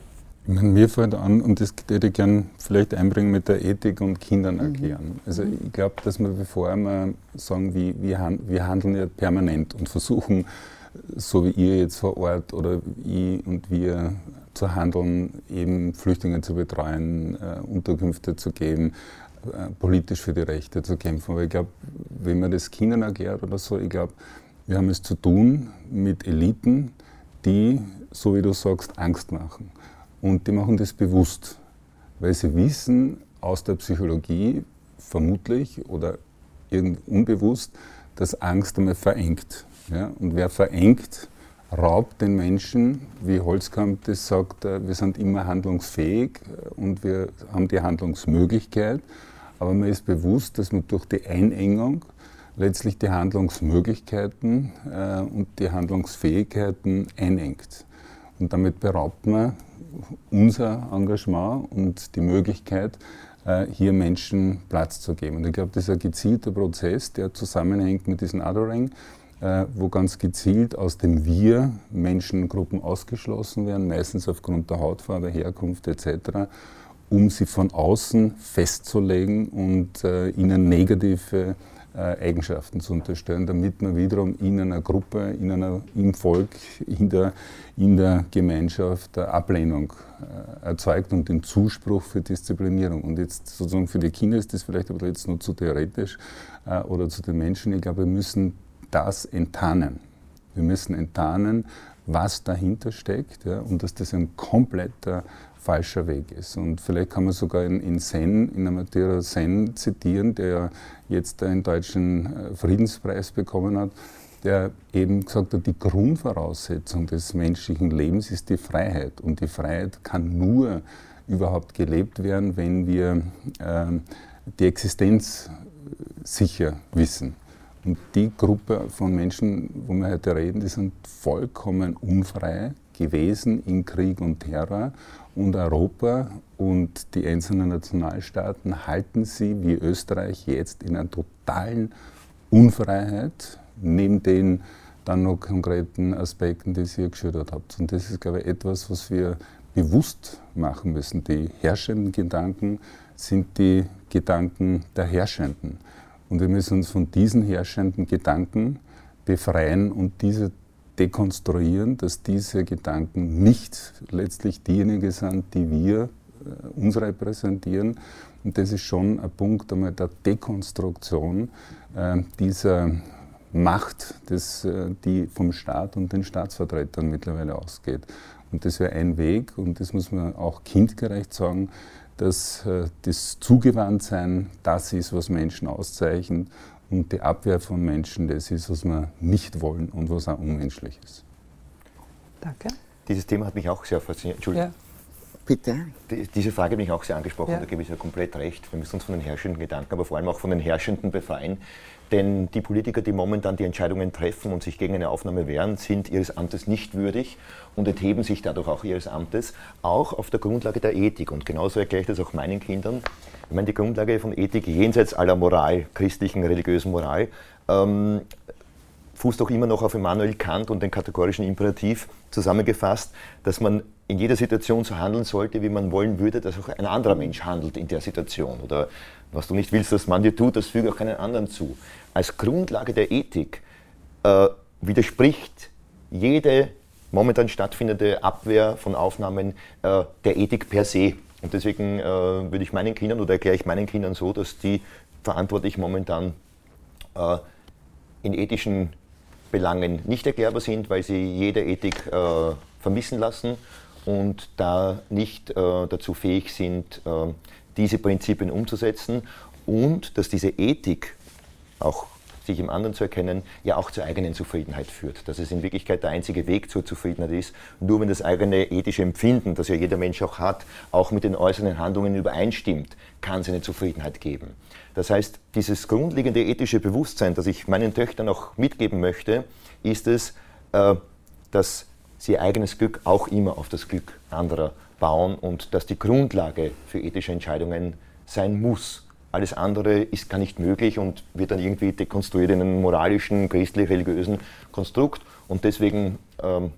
Ich meine, mir fällt an, und das hätte ich gerne vielleicht einbringen mit der Ethik und Kindern mhm. erklären. Mhm. Also ich glaube, dass wir bevor wir sagen, wie, wir, wir handeln ja permanent und versuchen, so wie ihr jetzt vor Ort oder ich und wir zu handeln, eben Flüchtlinge zu betreuen, äh, Unterkünfte zu geben, äh, politisch für die Rechte zu kämpfen. Aber ich glaube, wenn man das Kindern erklärt oder so, ich glaube, wir haben es zu tun mit Eliten, die, so wie du sagst, Angst machen. Und die machen das bewusst, weil sie wissen aus der Psychologie vermutlich oder unbewusst, dass Angst einmal verengt. Ja? Und wer verengt, raubt den Menschen, wie Holzkamp das sagt, äh, wir sind immer handlungsfähig und wir haben die Handlungsmöglichkeit. Aber man ist bewusst, dass man durch die Einengung letztlich die Handlungsmöglichkeiten äh, und die Handlungsfähigkeiten einengt. Und damit beraubt man unser Engagement und die Möglichkeit, äh, hier Menschen Platz zu geben. Und ich glaube, das ist ein gezielter Prozess, der zusammenhängt mit diesem Othering, äh, wo ganz gezielt aus dem Wir Menschengruppen ausgeschlossen werden, meistens aufgrund der Hautfarbe, Herkunft etc um sie von außen festzulegen und äh, ihnen negative äh, Eigenschaften zu unterstellen, damit man wiederum in einer Gruppe, in einer, im Volk, in der, in der Gemeinschaft Ablehnung äh, erzeugt und den Zuspruch für Disziplinierung. Und jetzt sozusagen für die Kinder ist das vielleicht aber jetzt nur zu theoretisch äh, oder zu den Menschen. Ich glaube, wir müssen das enttarnen. Wir müssen enttarnen, was dahinter steckt ja, und dass das ein kompletter falscher Weg ist. Und vielleicht kann man sogar in, in Sen, in Amatera Sen zitieren, der jetzt den deutschen äh, Friedenspreis bekommen hat, der eben gesagt hat, die Grundvoraussetzung des menschlichen Lebens ist die Freiheit. Und die Freiheit kann nur überhaupt gelebt werden, wenn wir äh, die Existenz sicher wissen. Und die Gruppe von Menschen, wo wir heute reden, die sind vollkommen unfrei gewesen in Krieg und Terror. Und Europa und die einzelnen Nationalstaaten halten sie, wie Österreich, jetzt in einer totalen Unfreiheit, neben den dann noch konkreten Aspekten, die Sie hier geschildert habt. Und das ist, glaube ich, etwas, was wir bewusst machen müssen. Die herrschenden Gedanken sind die Gedanken der Herrschenden. Und wir müssen uns von diesen herrschenden Gedanken befreien und diese dekonstruieren, dass diese Gedanken nicht letztlich diejenigen sind, die wir äh, uns repräsentieren. Und das ist schon ein Punkt einmal der Dekonstruktion äh, dieser Macht, äh, die vom Staat und den Staatsvertretern mittlerweile ausgeht. Und das wäre ein Weg, und das muss man auch kindgerecht sagen, dass das Zugewandtsein das ist, was Menschen auszeichnet und die Abwehr von Menschen das ist, was wir nicht wollen und was auch unmenschlich ist. Danke. Dieses Thema hat mich auch sehr fasziniert. Entschuldigung. Ja. Bitte. Die, diese Frage hat mich auch sehr angesprochen, ja. da gebe ich ja komplett recht. Wir müssen uns von den herrschenden Gedanken, aber vor allem auch von den Herrschenden befreien. Denn die Politiker, die momentan die Entscheidungen treffen und sich gegen eine Aufnahme wehren, sind ihres Amtes nicht würdig und entheben sich dadurch auch ihres Amtes, auch auf der Grundlage der Ethik. Und genauso erkläre ich das auch meinen Kindern. Ich meine, die Grundlage von Ethik jenseits aller Moral, christlichen, religiösen Moral, ähm, fußt auch immer noch auf Immanuel Kant und den kategorischen Imperativ zusammengefasst, dass man in jeder Situation so handeln sollte, wie man wollen würde, dass auch ein anderer Mensch handelt in der Situation. Oder was du nicht willst, dass man dir tut, das füge auch keinen anderen zu als Grundlage der Ethik äh, widerspricht jede momentan stattfindende Abwehr von Aufnahmen äh, der Ethik per se. Und deswegen äh, würde ich meinen Kindern oder erkläre ich meinen Kindern so, dass die verantwortlich momentan äh, in ethischen Belangen nicht erklärbar sind, weil sie jede Ethik äh, vermissen lassen und da nicht äh, dazu fähig sind, diese Prinzipien umzusetzen und dass diese Ethik auch sich im anderen zu erkennen, ja auch zur eigenen Zufriedenheit führt. Dass es in Wirklichkeit der einzige Weg zur Zufriedenheit ist. Nur wenn das eigene ethische Empfinden, das ja jeder Mensch auch hat, auch mit den äußeren Handlungen übereinstimmt, kann es eine Zufriedenheit geben. Das heißt, dieses grundlegende ethische Bewusstsein, das ich meinen Töchtern auch mitgeben möchte, ist es, äh, dass sie ihr eigenes Glück auch immer auf das Glück anderer bauen und dass die Grundlage für ethische Entscheidungen sein muss alles andere ist gar nicht möglich und wird dann irgendwie dekonstruiert in einem moralischen, christlich-religiösen Konstrukt. Und deswegen ähm,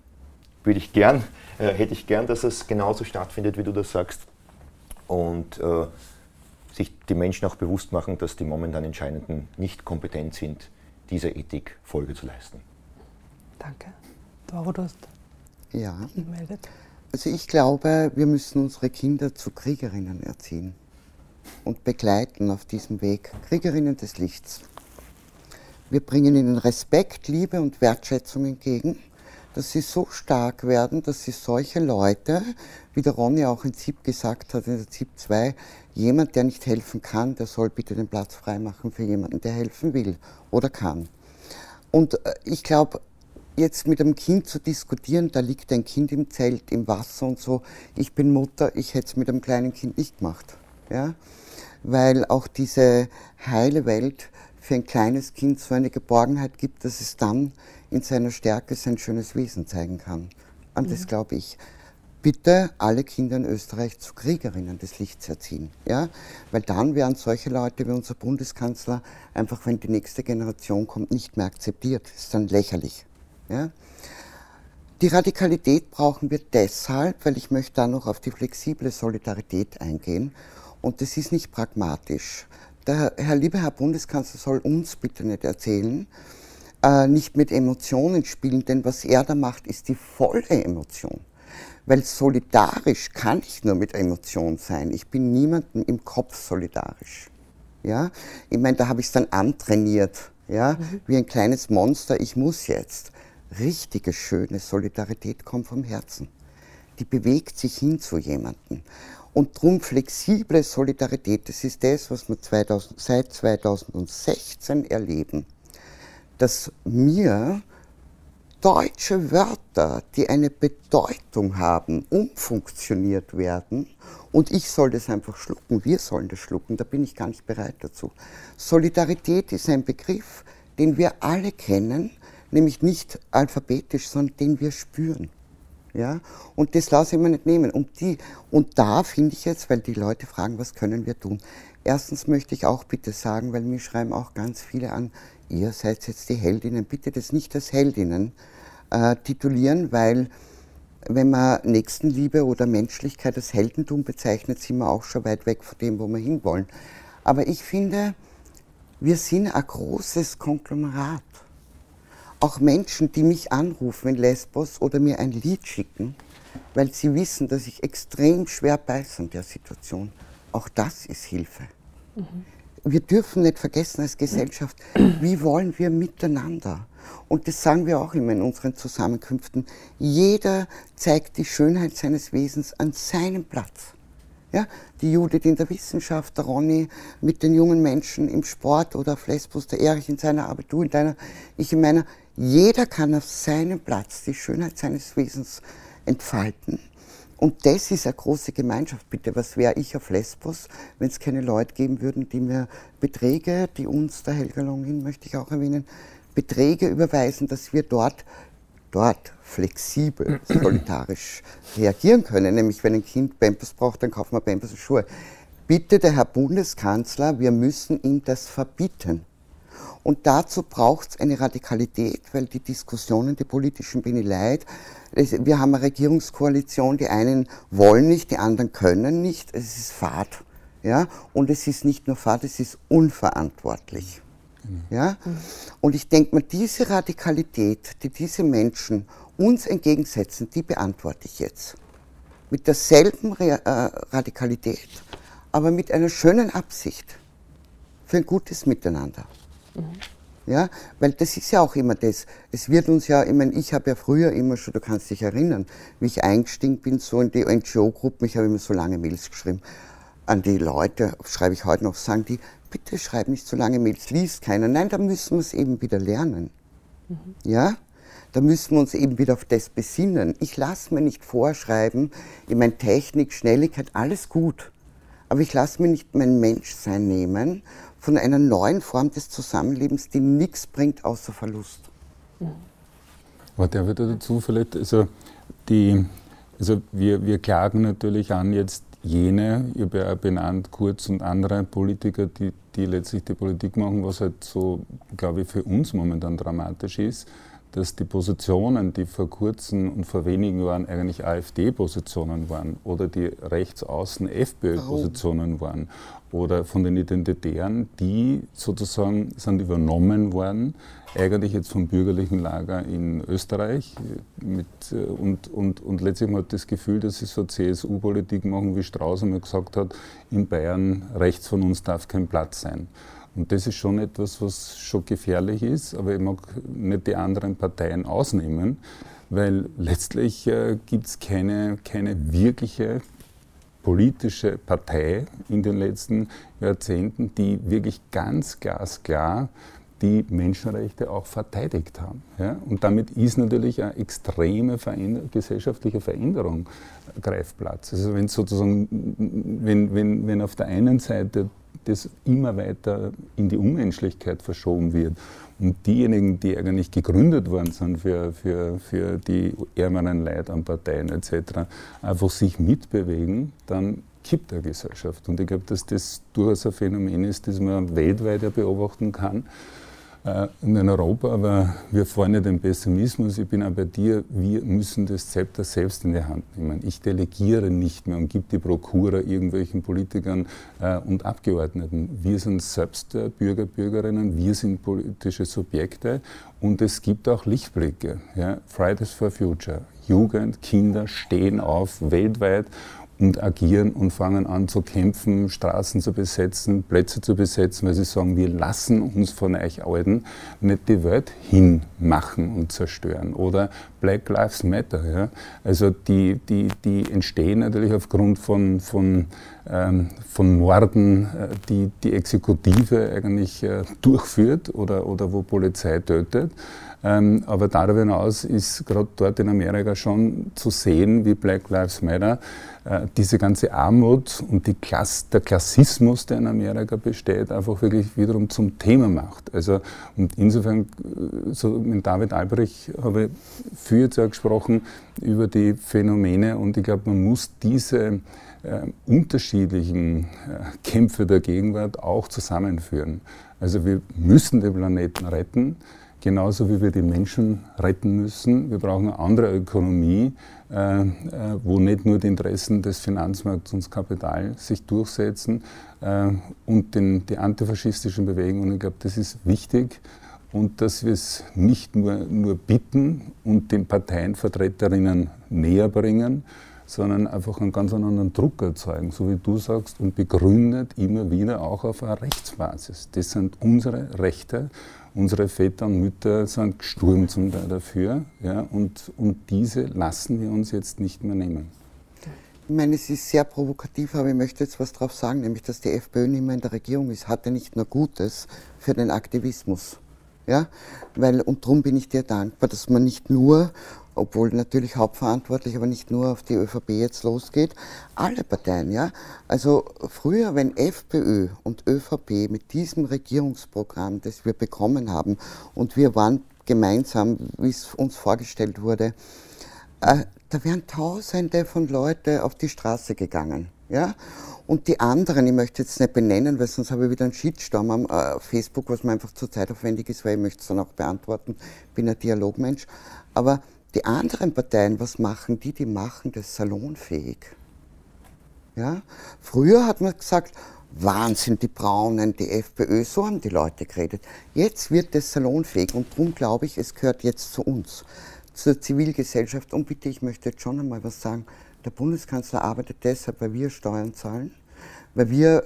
würde ich gern, äh, hätte ich gern, dass es genauso stattfindet, wie du das sagst. Und äh, sich die Menschen auch bewusst machen, dass die momentan Entscheidenden nicht kompetent sind, dieser Ethik Folge zu leisten. Danke. Doro, du hast ja. gemeldet. Also ich glaube, wir müssen unsere Kinder zu Kriegerinnen erziehen und begleiten auf diesem Weg Kriegerinnen des Lichts. Wir bringen ihnen Respekt, Liebe und Wertschätzung entgegen, dass sie so stark werden, dass sie solche Leute, wie der Ronny auch in ZIP gesagt hat, in der ZIP 2, jemand, der nicht helfen kann, der soll bitte den Platz freimachen für jemanden, der helfen will oder kann. Und äh, ich glaube, jetzt mit einem Kind zu diskutieren, da liegt ein Kind im Zelt, im Wasser und so, ich bin Mutter, ich hätte es mit einem kleinen Kind nicht gemacht. Ja? Weil auch diese heile Welt für ein kleines Kind so eine Geborgenheit gibt, dass es dann in seiner Stärke sein schönes Wesen zeigen kann. Und mhm. das glaube ich. Bitte alle Kinder in Österreich zu Kriegerinnen des Lichts erziehen. Ja? Weil dann werden solche Leute wie unser Bundeskanzler einfach, wenn die nächste Generation kommt, nicht mehr akzeptiert. Das ist dann lächerlich. Ja? Die Radikalität brauchen wir deshalb, weil ich möchte da noch auf die flexible Solidarität eingehen. Und das ist nicht pragmatisch. Der Herr, lieber Herr Bundeskanzler soll uns bitte nicht erzählen, äh, nicht mit Emotionen spielen, denn was er da macht, ist die volle Emotion. Weil solidarisch kann ich nur mit Emotion sein. Ich bin niemandem im Kopf solidarisch. Ja? Ich meine, da habe ich es dann antrainiert, ja? Mhm. wie ein kleines Monster. Ich muss jetzt. Richtige, schöne Solidarität kommt vom Herzen. Die bewegt sich hin zu jemandem. Und darum flexible Solidarität, das ist das, was wir 2000, seit 2016 erleben, dass mir deutsche Wörter, die eine Bedeutung haben, umfunktioniert werden und ich soll das einfach schlucken, wir sollen das schlucken, da bin ich gar nicht bereit dazu. Solidarität ist ein Begriff, den wir alle kennen, nämlich nicht alphabetisch, sondern den wir spüren. Ja? Und das lasse ich mir nicht nehmen. Und, die, und da finde ich jetzt, weil die Leute fragen, was können wir tun? Erstens möchte ich auch bitte sagen, weil mir schreiben auch ganz viele an, ihr seid jetzt die Heldinnen, bitte das nicht als Heldinnen äh, titulieren, weil wenn man Nächstenliebe oder Menschlichkeit als Heldentum bezeichnet, sind wir auch schon weit weg von dem, wo wir hinwollen. Aber ich finde, wir sind ein großes Konglomerat. Auch Menschen, die mich anrufen in Lesbos oder mir ein Lied schicken, weil sie wissen, dass ich extrem schwer beiße in der Situation. Auch das ist Hilfe. Mhm. Wir dürfen nicht vergessen als Gesellschaft, wie wollen wir miteinander? Und das sagen wir auch immer in unseren Zusammenkünften. Jeder zeigt die Schönheit seines Wesens an seinem Platz. Ja, die Judith in der Wissenschaft, der Ronny mit den jungen Menschen im Sport oder auf Lesbos, der Erich in seiner Arbeit, du in deiner, ich in meiner. Jeder kann auf seinem Platz die Schönheit seines Wesens entfalten. Und das ist eine große Gemeinschaft, bitte. Was wäre ich auf Lesbos, wenn es keine Leute geben würden, die mir Beträge, die uns, der Helga Longin möchte ich auch erwähnen, Beträge überweisen, dass wir dort, dort flexibel, solidarisch reagieren können. Nämlich, wenn ein Kind Pampers braucht, dann kaufen wir Pampers und Schuhe. Bitte, der Herr Bundeskanzler, wir müssen ihm das verbieten. Und dazu braucht es eine Radikalität, weil die Diskussionen, die politischen, bin ich leid. Wir haben eine Regierungskoalition, die einen wollen nicht, die anderen können nicht. Es ist Fahrt. Ja? Und es ist nicht nur Fahrt, es ist unverantwortlich. Ja? Und ich denke mal, diese Radikalität, die diese Menschen uns entgegensetzen, die beantworte ich jetzt. Mit derselben äh, Radikalität, aber mit einer schönen Absicht für ein gutes Miteinander. Mhm. Ja, weil das ist ja auch immer das. Es wird uns ja, ich meine, ich habe ja früher immer schon, du kannst dich erinnern, wie ich eingestiegen bin, so in die NGO-Gruppen, ich habe immer so lange Mails geschrieben an die Leute, schreibe ich heute noch, sagen die, bitte schreib nicht so lange Mails, liest keiner. Nein, da müssen wir es eben wieder lernen. Mhm. Ja? Da müssen wir uns eben wieder auf das besinnen. Ich lasse mir nicht vorschreiben, ich meine Technik, Schnelligkeit, alles gut. Aber ich lasse mir nicht mein Menschsein nehmen von einer neuen Form des Zusammenlebens, die nichts bringt außer Verlust. Aber der wird dazu vielleicht, also, die, also wir, wir klagen natürlich an jetzt jene, ich habe ja auch benannt, Kurz und andere Politiker, die, die letztlich die Politik machen, was halt so, glaube ich, für uns momentan dramatisch ist, dass die Positionen, die vor kurzem und vor wenigen Jahren eigentlich AfD-Positionen waren oder die rechtsaußen FPÖ-Positionen waren oder von den Identitären, die sozusagen sind übernommen worden, eigentlich jetzt vom bürgerlichen Lager in Österreich. Mit, äh, und, und, und letztlich hat das Gefühl, dass sie so CSU-Politik machen, wie Strauß einmal gesagt hat, in Bayern rechts von uns darf kein Platz sein. Und das ist schon etwas, was schon gefährlich ist, aber ich mag nicht die anderen Parteien ausnehmen, weil letztlich äh, gibt es keine, keine wirkliche politische Partei in den letzten Jahrzehnten, die wirklich ganz glasklar die Menschenrechte auch verteidigt haben. Ja? Und damit ist natürlich eine extreme Veränder gesellschaftliche Veränderung Greifplatz. Also wenn sozusagen, wenn, wenn, wenn auf der einen Seite das immer weiter in die Unmenschlichkeit verschoben wird. Und diejenigen, die eigentlich gegründet worden sind für, für, für die ärmeren Leute an Parteien etc., einfach sich mitbewegen, dann kippt der Gesellschaft. Und ich glaube, dass das durchaus ein Phänomen ist, das man weltweit ja beobachten kann. Äh, in Europa, aber wir fahren ja den Pessimismus. Ich bin auch bei dir, wir müssen das Zepter selbst in die Hand nehmen. Ich delegiere nicht mehr und gebe die Prokura irgendwelchen Politikern äh, und Abgeordneten. Wir sind selbst äh, Bürger, Bürgerinnen, wir sind politische Subjekte und es gibt auch Lichtblicke. Fridays for Future. Jugend, Kinder stehen auf weltweit und agieren und fangen an zu kämpfen, Straßen zu besetzen, Plätze zu besetzen, weil sie sagen, wir lassen uns von euch Alten nicht die Welt hinmachen und zerstören. Oder Black Lives Matter. Ja? Also die, die, die entstehen natürlich aufgrund von, von, ähm, von Morden, äh, die die Exekutive eigentlich äh, durchführt oder, oder wo Polizei tötet. Ähm, aber darüber hinaus ist gerade dort in Amerika schon zu sehen, wie Black Lives Matter diese ganze Armut und die Klass, der Klassismus, der in Amerika besteht, einfach wirklich wiederum zum Thema macht. Also, und insofern, äh, so mit David Albrecht habe ich viel jetzt auch gesprochen über die Phänomene und ich glaube, man muss diese äh, unterschiedlichen äh, Kämpfe der Gegenwart auch zusammenführen. Also wir müssen den Planeten retten genauso wie wir die Menschen retten müssen. Wir brauchen eine andere Ökonomie, äh, äh, wo nicht nur die Interessen des Finanzmarkts und des Kapitals sich durchsetzen äh, und den, die antifaschistischen Bewegungen. Ich glaube, das ist wichtig und dass wir es nicht nur, nur bitten und den Parteienvertreterinnen näher bringen, sondern einfach einen ganz anderen Druck erzeugen, so wie du sagst, und begründet immer wieder auch auf einer Rechtsbasis. Das sind unsere Rechte Unsere Väter und Mütter sind gestorben zum Teil dafür. Ja, und, und diese lassen wir uns jetzt nicht mehr nehmen. Ich meine, es ist sehr provokativ, aber ich möchte jetzt was darauf sagen, nämlich, dass die FPÖ nicht mehr in der Regierung ist, hatte nicht nur Gutes für den Aktivismus. Ja? Weil, und darum bin ich dir dankbar, dass man nicht nur obwohl natürlich hauptverantwortlich, aber nicht nur auf die ÖVP jetzt losgeht, alle Parteien, ja. Also früher, wenn FPÖ und ÖVP mit diesem Regierungsprogramm, das wir bekommen haben, und wir waren gemeinsam, wie es uns vorgestellt wurde, äh, da wären Tausende von Leuten auf die Straße gegangen, ja. Und die anderen, ich möchte jetzt nicht benennen, weil sonst habe ich wieder einen Shitstorm am äh, Facebook, was mir einfach zu zeitaufwendig ist, weil ich möchte es dann auch beantworten, bin ein Dialogmensch. Aber die anderen Parteien, was machen die? Die machen das salonfähig. Ja? Früher hat man gesagt, Wahnsinn, die Braunen, die FPÖ, so haben die Leute geredet. Jetzt wird das salonfähig und darum glaube ich, es gehört jetzt zu uns, zur Zivilgesellschaft. Und bitte, ich möchte jetzt schon einmal was sagen. Der Bundeskanzler arbeitet deshalb, weil wir Steuern zahlen, weil wir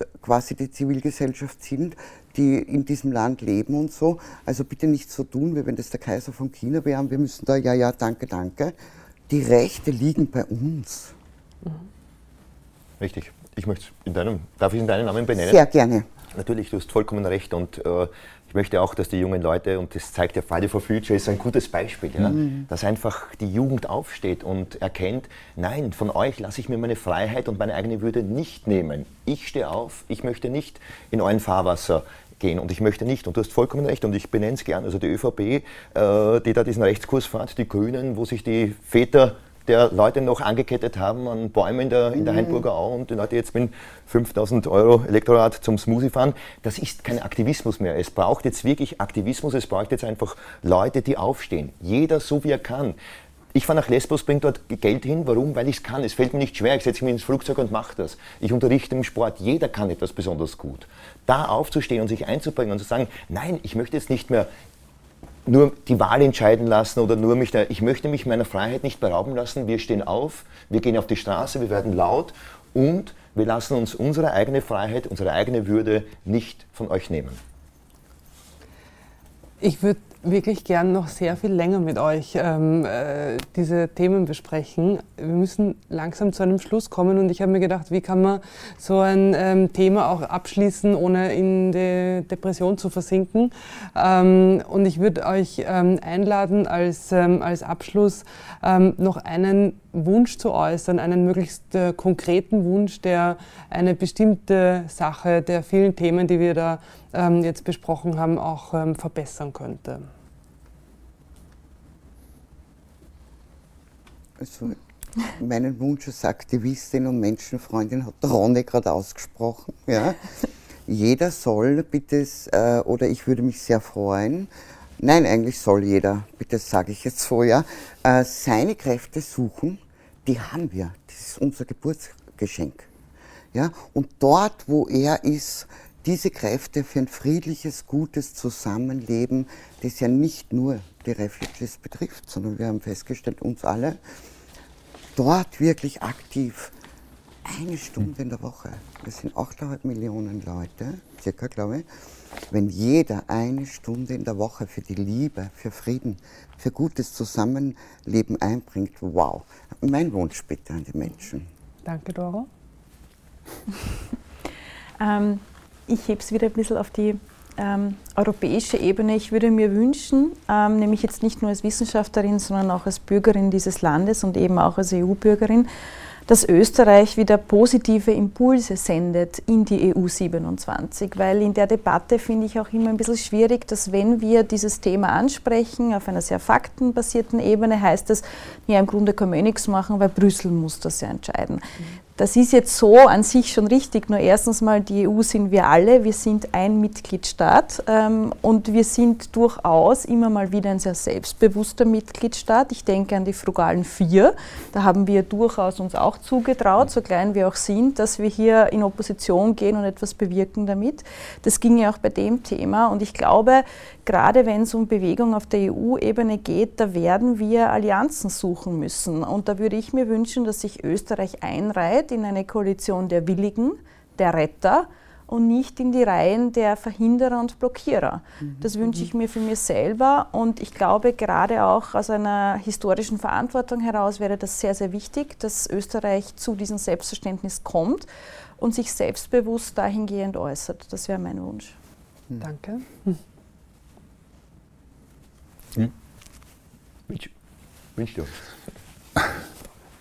äh, quasi die Zivilgesellschaft sind, die in diesem Land leben und so. Also bitte nicht so tun, wie wenn das der Kaiser von China wäre. Wir müssen da, ja, ja, danke, danke. Die Rechte liegen bei uns. Mhm. Richtig. Ich möchte in deinem, darf ich in deinen Namen benennen? Sehr gerne. Natürlich, du hast vollkommen recht und äh, ich möchte auch, dass die jungen Leute, und das zeigt ja Friday for Future, ist ein gutes Beispiel, ja, mhm. dass einfach die Jugend aufsteht und erkennt, nein, von euch lasse ich mir meine Freiheit und meine eigene Würde nicht nehmen. Ich stehe auf, ich möchte nicht in euren Fahrwasser gehen. Und ich möchte nicht, und du hast vollkommen recht, und ich benenne es gern, also die ÖVP, äh, die da diesen Rechtskurs fährt, die Grünen, wo sich die Väter der Leute noch angekettet haben an Bäumen in der, in der mhm. Hainburger Au und die Leute jetzt mit 5000 Euro Elektorat zum Smoothie fahren. Das ist kein Aktivismus mehr. Es braucht jetzt wirklich Aktivismus, es braucht jetzt einfach Leute, die aufstehen. Jeder so wie er kann. Ich fahre nach Lesbos, bringe dort Geld hin. Warum? Weil ich es kann. Es fällt mir nicht schwer. Ich setze mich ins Flugzeug und mache das. Ich unterrichte im Sport. Jeder kann etwas besonders gut. Da aufzustehen und sich einzubringen und zu sagen, nein, ich möchte jetzt nicht mehr nur die Wahl entscheiden lassen oder nur mich da, ich möchte mich meiner Freiheit nicht berauben lassen. Wir stehen auf, wir gehen auf die Straße, wir werden laut und wir lassen uns unsere eigene Freiheit, unsere eigene Würde nicht von euch nehmen. Ich würde wirklich gern noch sehr viel länger mit euch ähm, äh, diese Themen besprechen. Wir müssen langsam zu einem Schluss kommen und ich habe mir gedacht, wie kann man so ein ähm, Thema auch abschließen, ohne in die Depression zu versinken. Ähm, und ich würde euch ähm, einladen, als, ähm, als Abschluss ähm, noch einen Wunsch zu äußern, einen möglichst äh, konkreten Wunsch, der eine bestimmte Sache der vielen Themen, die wir da jetzt besprochen haben, auch verbessern könnte. Also meinen Wunsch als Aktivistin und Menschenfreundin hat der Ronny gerade ausgesprochen. Ja. jeder soll bitte, äh, oder ich würde mich sehr freuen, nein, eigentlich soll jeder, bitte sage ich jetzt so, ja, äh, seine Kräfte suchen, die haben wir. Das ist unser Geburtsgeschenk. Ja? Und dort, wo er ist, diese Kräfte für ein friedliches, gutes Zusammenleben, das ja nicht nur die Refugees betrifft, sondern wir haben festgestellt, uns alle, dort wirklich aktiv eine Stunde in der Woche. Wir sind 8,5 Millionen Leute, circa, glaube ich. Wenn jeder eine Stunde in der Woche für die Liebe, für Frieden, für gutes Zusammenleben einbringt, wow. Mein Wunsch bitte an die Menschen. Danke, Doro. *laughs* *laughs* ähm, ich hebe es wieder ein bisschen auf die ähm, europäische Ebene. Ich würde mir wünschen, ähm, nämlich jetzt nicht nur als Wissenschaftlerin, sondern auch als Bürgerin dieses Landes und eben auch als EU-Bürgerin, dass Österreich wieder positive Impulse sendet in die EU 27, weil in der Debatte finde ich auch immer ein bisschen schwierig, dass wenn wir dieses Thema ansprechen auf einer sehr faktenbasierten Ebene, heißt es, ja im Grunde können wir nichts machen, weil Brüssel muss das ja entscheiden. Mhm. Das ist jetzt so an sich schon richtig. Nur erstens mal, die EU sind wir alle. Wir sind ein Mitgliedstaat ähm, und wir sind durchaus immer mal wieder ein sehr selbstbewusster Mitgliedstaat. Ich denke an die frugalen Vier. Da haben wir durchaus uns auch zugetraut, so klein wir auch sind, dass wir hier in Opposition gehen und etwas bewirken damit. Das ging ja auch bei dem Thema. Und ich glaube, gerade wenn es um Bewegung auf der EU-Ebene geht, da werden wir Allianzen suchen müssen. Und da würde ich mir wünschen, dass sich Österreich einreiht in eine Koalition der Willigen, der Retter und nicht in die Reihen der Verhinderer und Blockierer. Mhm. Das wünsche ich mir für mich selber und ich glaube, gerade auch aus einer historischen Verantwortung heraus wäre das sehr, sehr wichtig, dass Österreich zu diesem Selbstverständnis kommt und sich selbstbewusst dahingehend äußert. Das wäre mein Wunsch. Danke. Hm? Wünsch, du.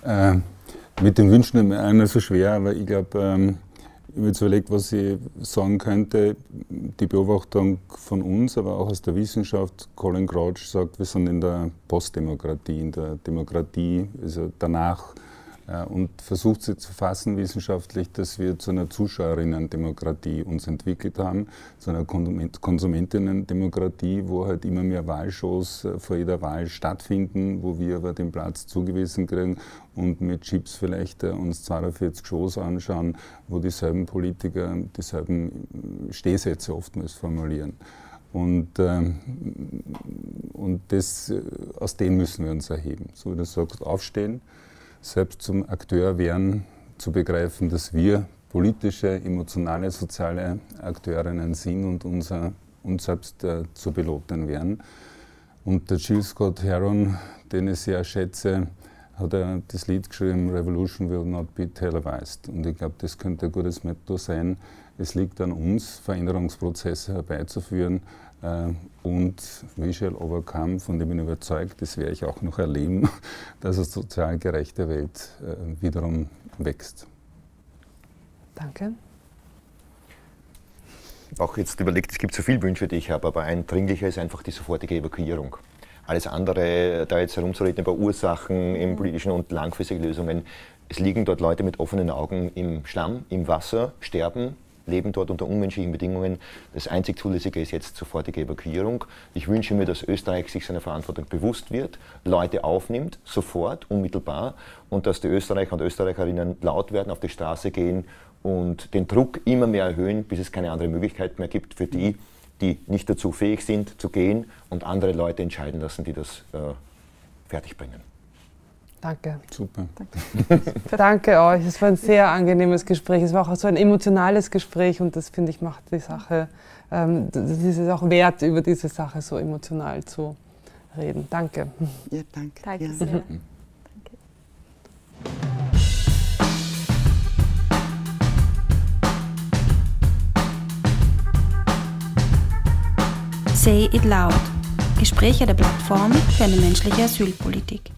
Äh, mit den Wünschen ist immer so schwer, aber ich glaube, ähm, ich habe jetzt überlegt, was ich sagen könnte. Die Beobachtung von uns, aber auch aus der Wissenschaft, Colin Crouch sagt, wir sind in der Postdemokratie, in der Demokratie, also danach äh, und versucht sie zu fassen wissenschaftlich, dass wir zu einer Zuschauerinnen-Demokratie uns entwickelt haben, zu einer Konsumentinnen-Demokratie, wo halt immer mehr Wahlshows äh, vor jeder Wahl stattfinden, wo wir aber den Platz zugewiesen kriegen und mit Chips vielleicht äh, uns 42 Shows anschauen, wo dieselben Politiker dieselben Stehsätze oftmals formulieren. Und, ähm, und das, aus dem müssen wir uns erheben. So wie du sagst, aufstehen, selbst zum Akteur werden, zu begreifen, dass wir politische, emotionale, soziale Akteurinnen sind und unser, uns selbst äh, zu Piloten werden. Und der Jill Scott Heron, den ich sehr schätze, hat er das Lied geschrieben, Revolution will not be televised. Und ich glaube, das könnte ein gutes Motto sein. Es liegt an uns, Veränderungsprozesse herbeizuführen, äh, und We Shall Overcome, von dem bin ich überzeugt, das werde ich auch noch erleben, *laughs* dass eine sozial gerechte Welt äh, wiederum wächst. Danke. Ich habe auch jetzt überlegt, es gibt so viele Wünsche, die ich habe, aber ein dringlicher ist einfach die sofortige Evakuierung. Alles andere, da jetzt herumzureden über Ursachen im politischen und langfristige Lösungen, es liegen dort Leute mit offenen Augen im Schlamm, im Wasser, sterben, leben dort unter unmenschlichen Bedingungen. Das einzig Zulässige ist jetzt sofortige Evakuierung. Ich wünsche mir, dass Österreich sich seiner Verantwortung bewusst wird, Leute aufnimmt, sofort, unmittelbar, und dass die Österreicher und Österreicherinnen laut werden, auf die Straße gehen und den Druck immer mehr erhöhen, bis es keine andere Möglichkeit mehr gibt für die, die nicht dazu fähig sind, zu gehen und andere Leute entscheiden lassen, die das äh, fertigbringen. Danke. Super. Danke. Danke euch. Es war ein sehr angenehmes Gespräch. Es war auch so ein emotionales Gespräch und das finde ich macht die Sache, ähm, das ist es auch wert, über diese Sache so emotional zu reden. Danke. Ja, danke. Danke ja. sehr. *laughs* Danke. Say It Loud. Gespräche der Plattform für eine menschliche Asylpolitik.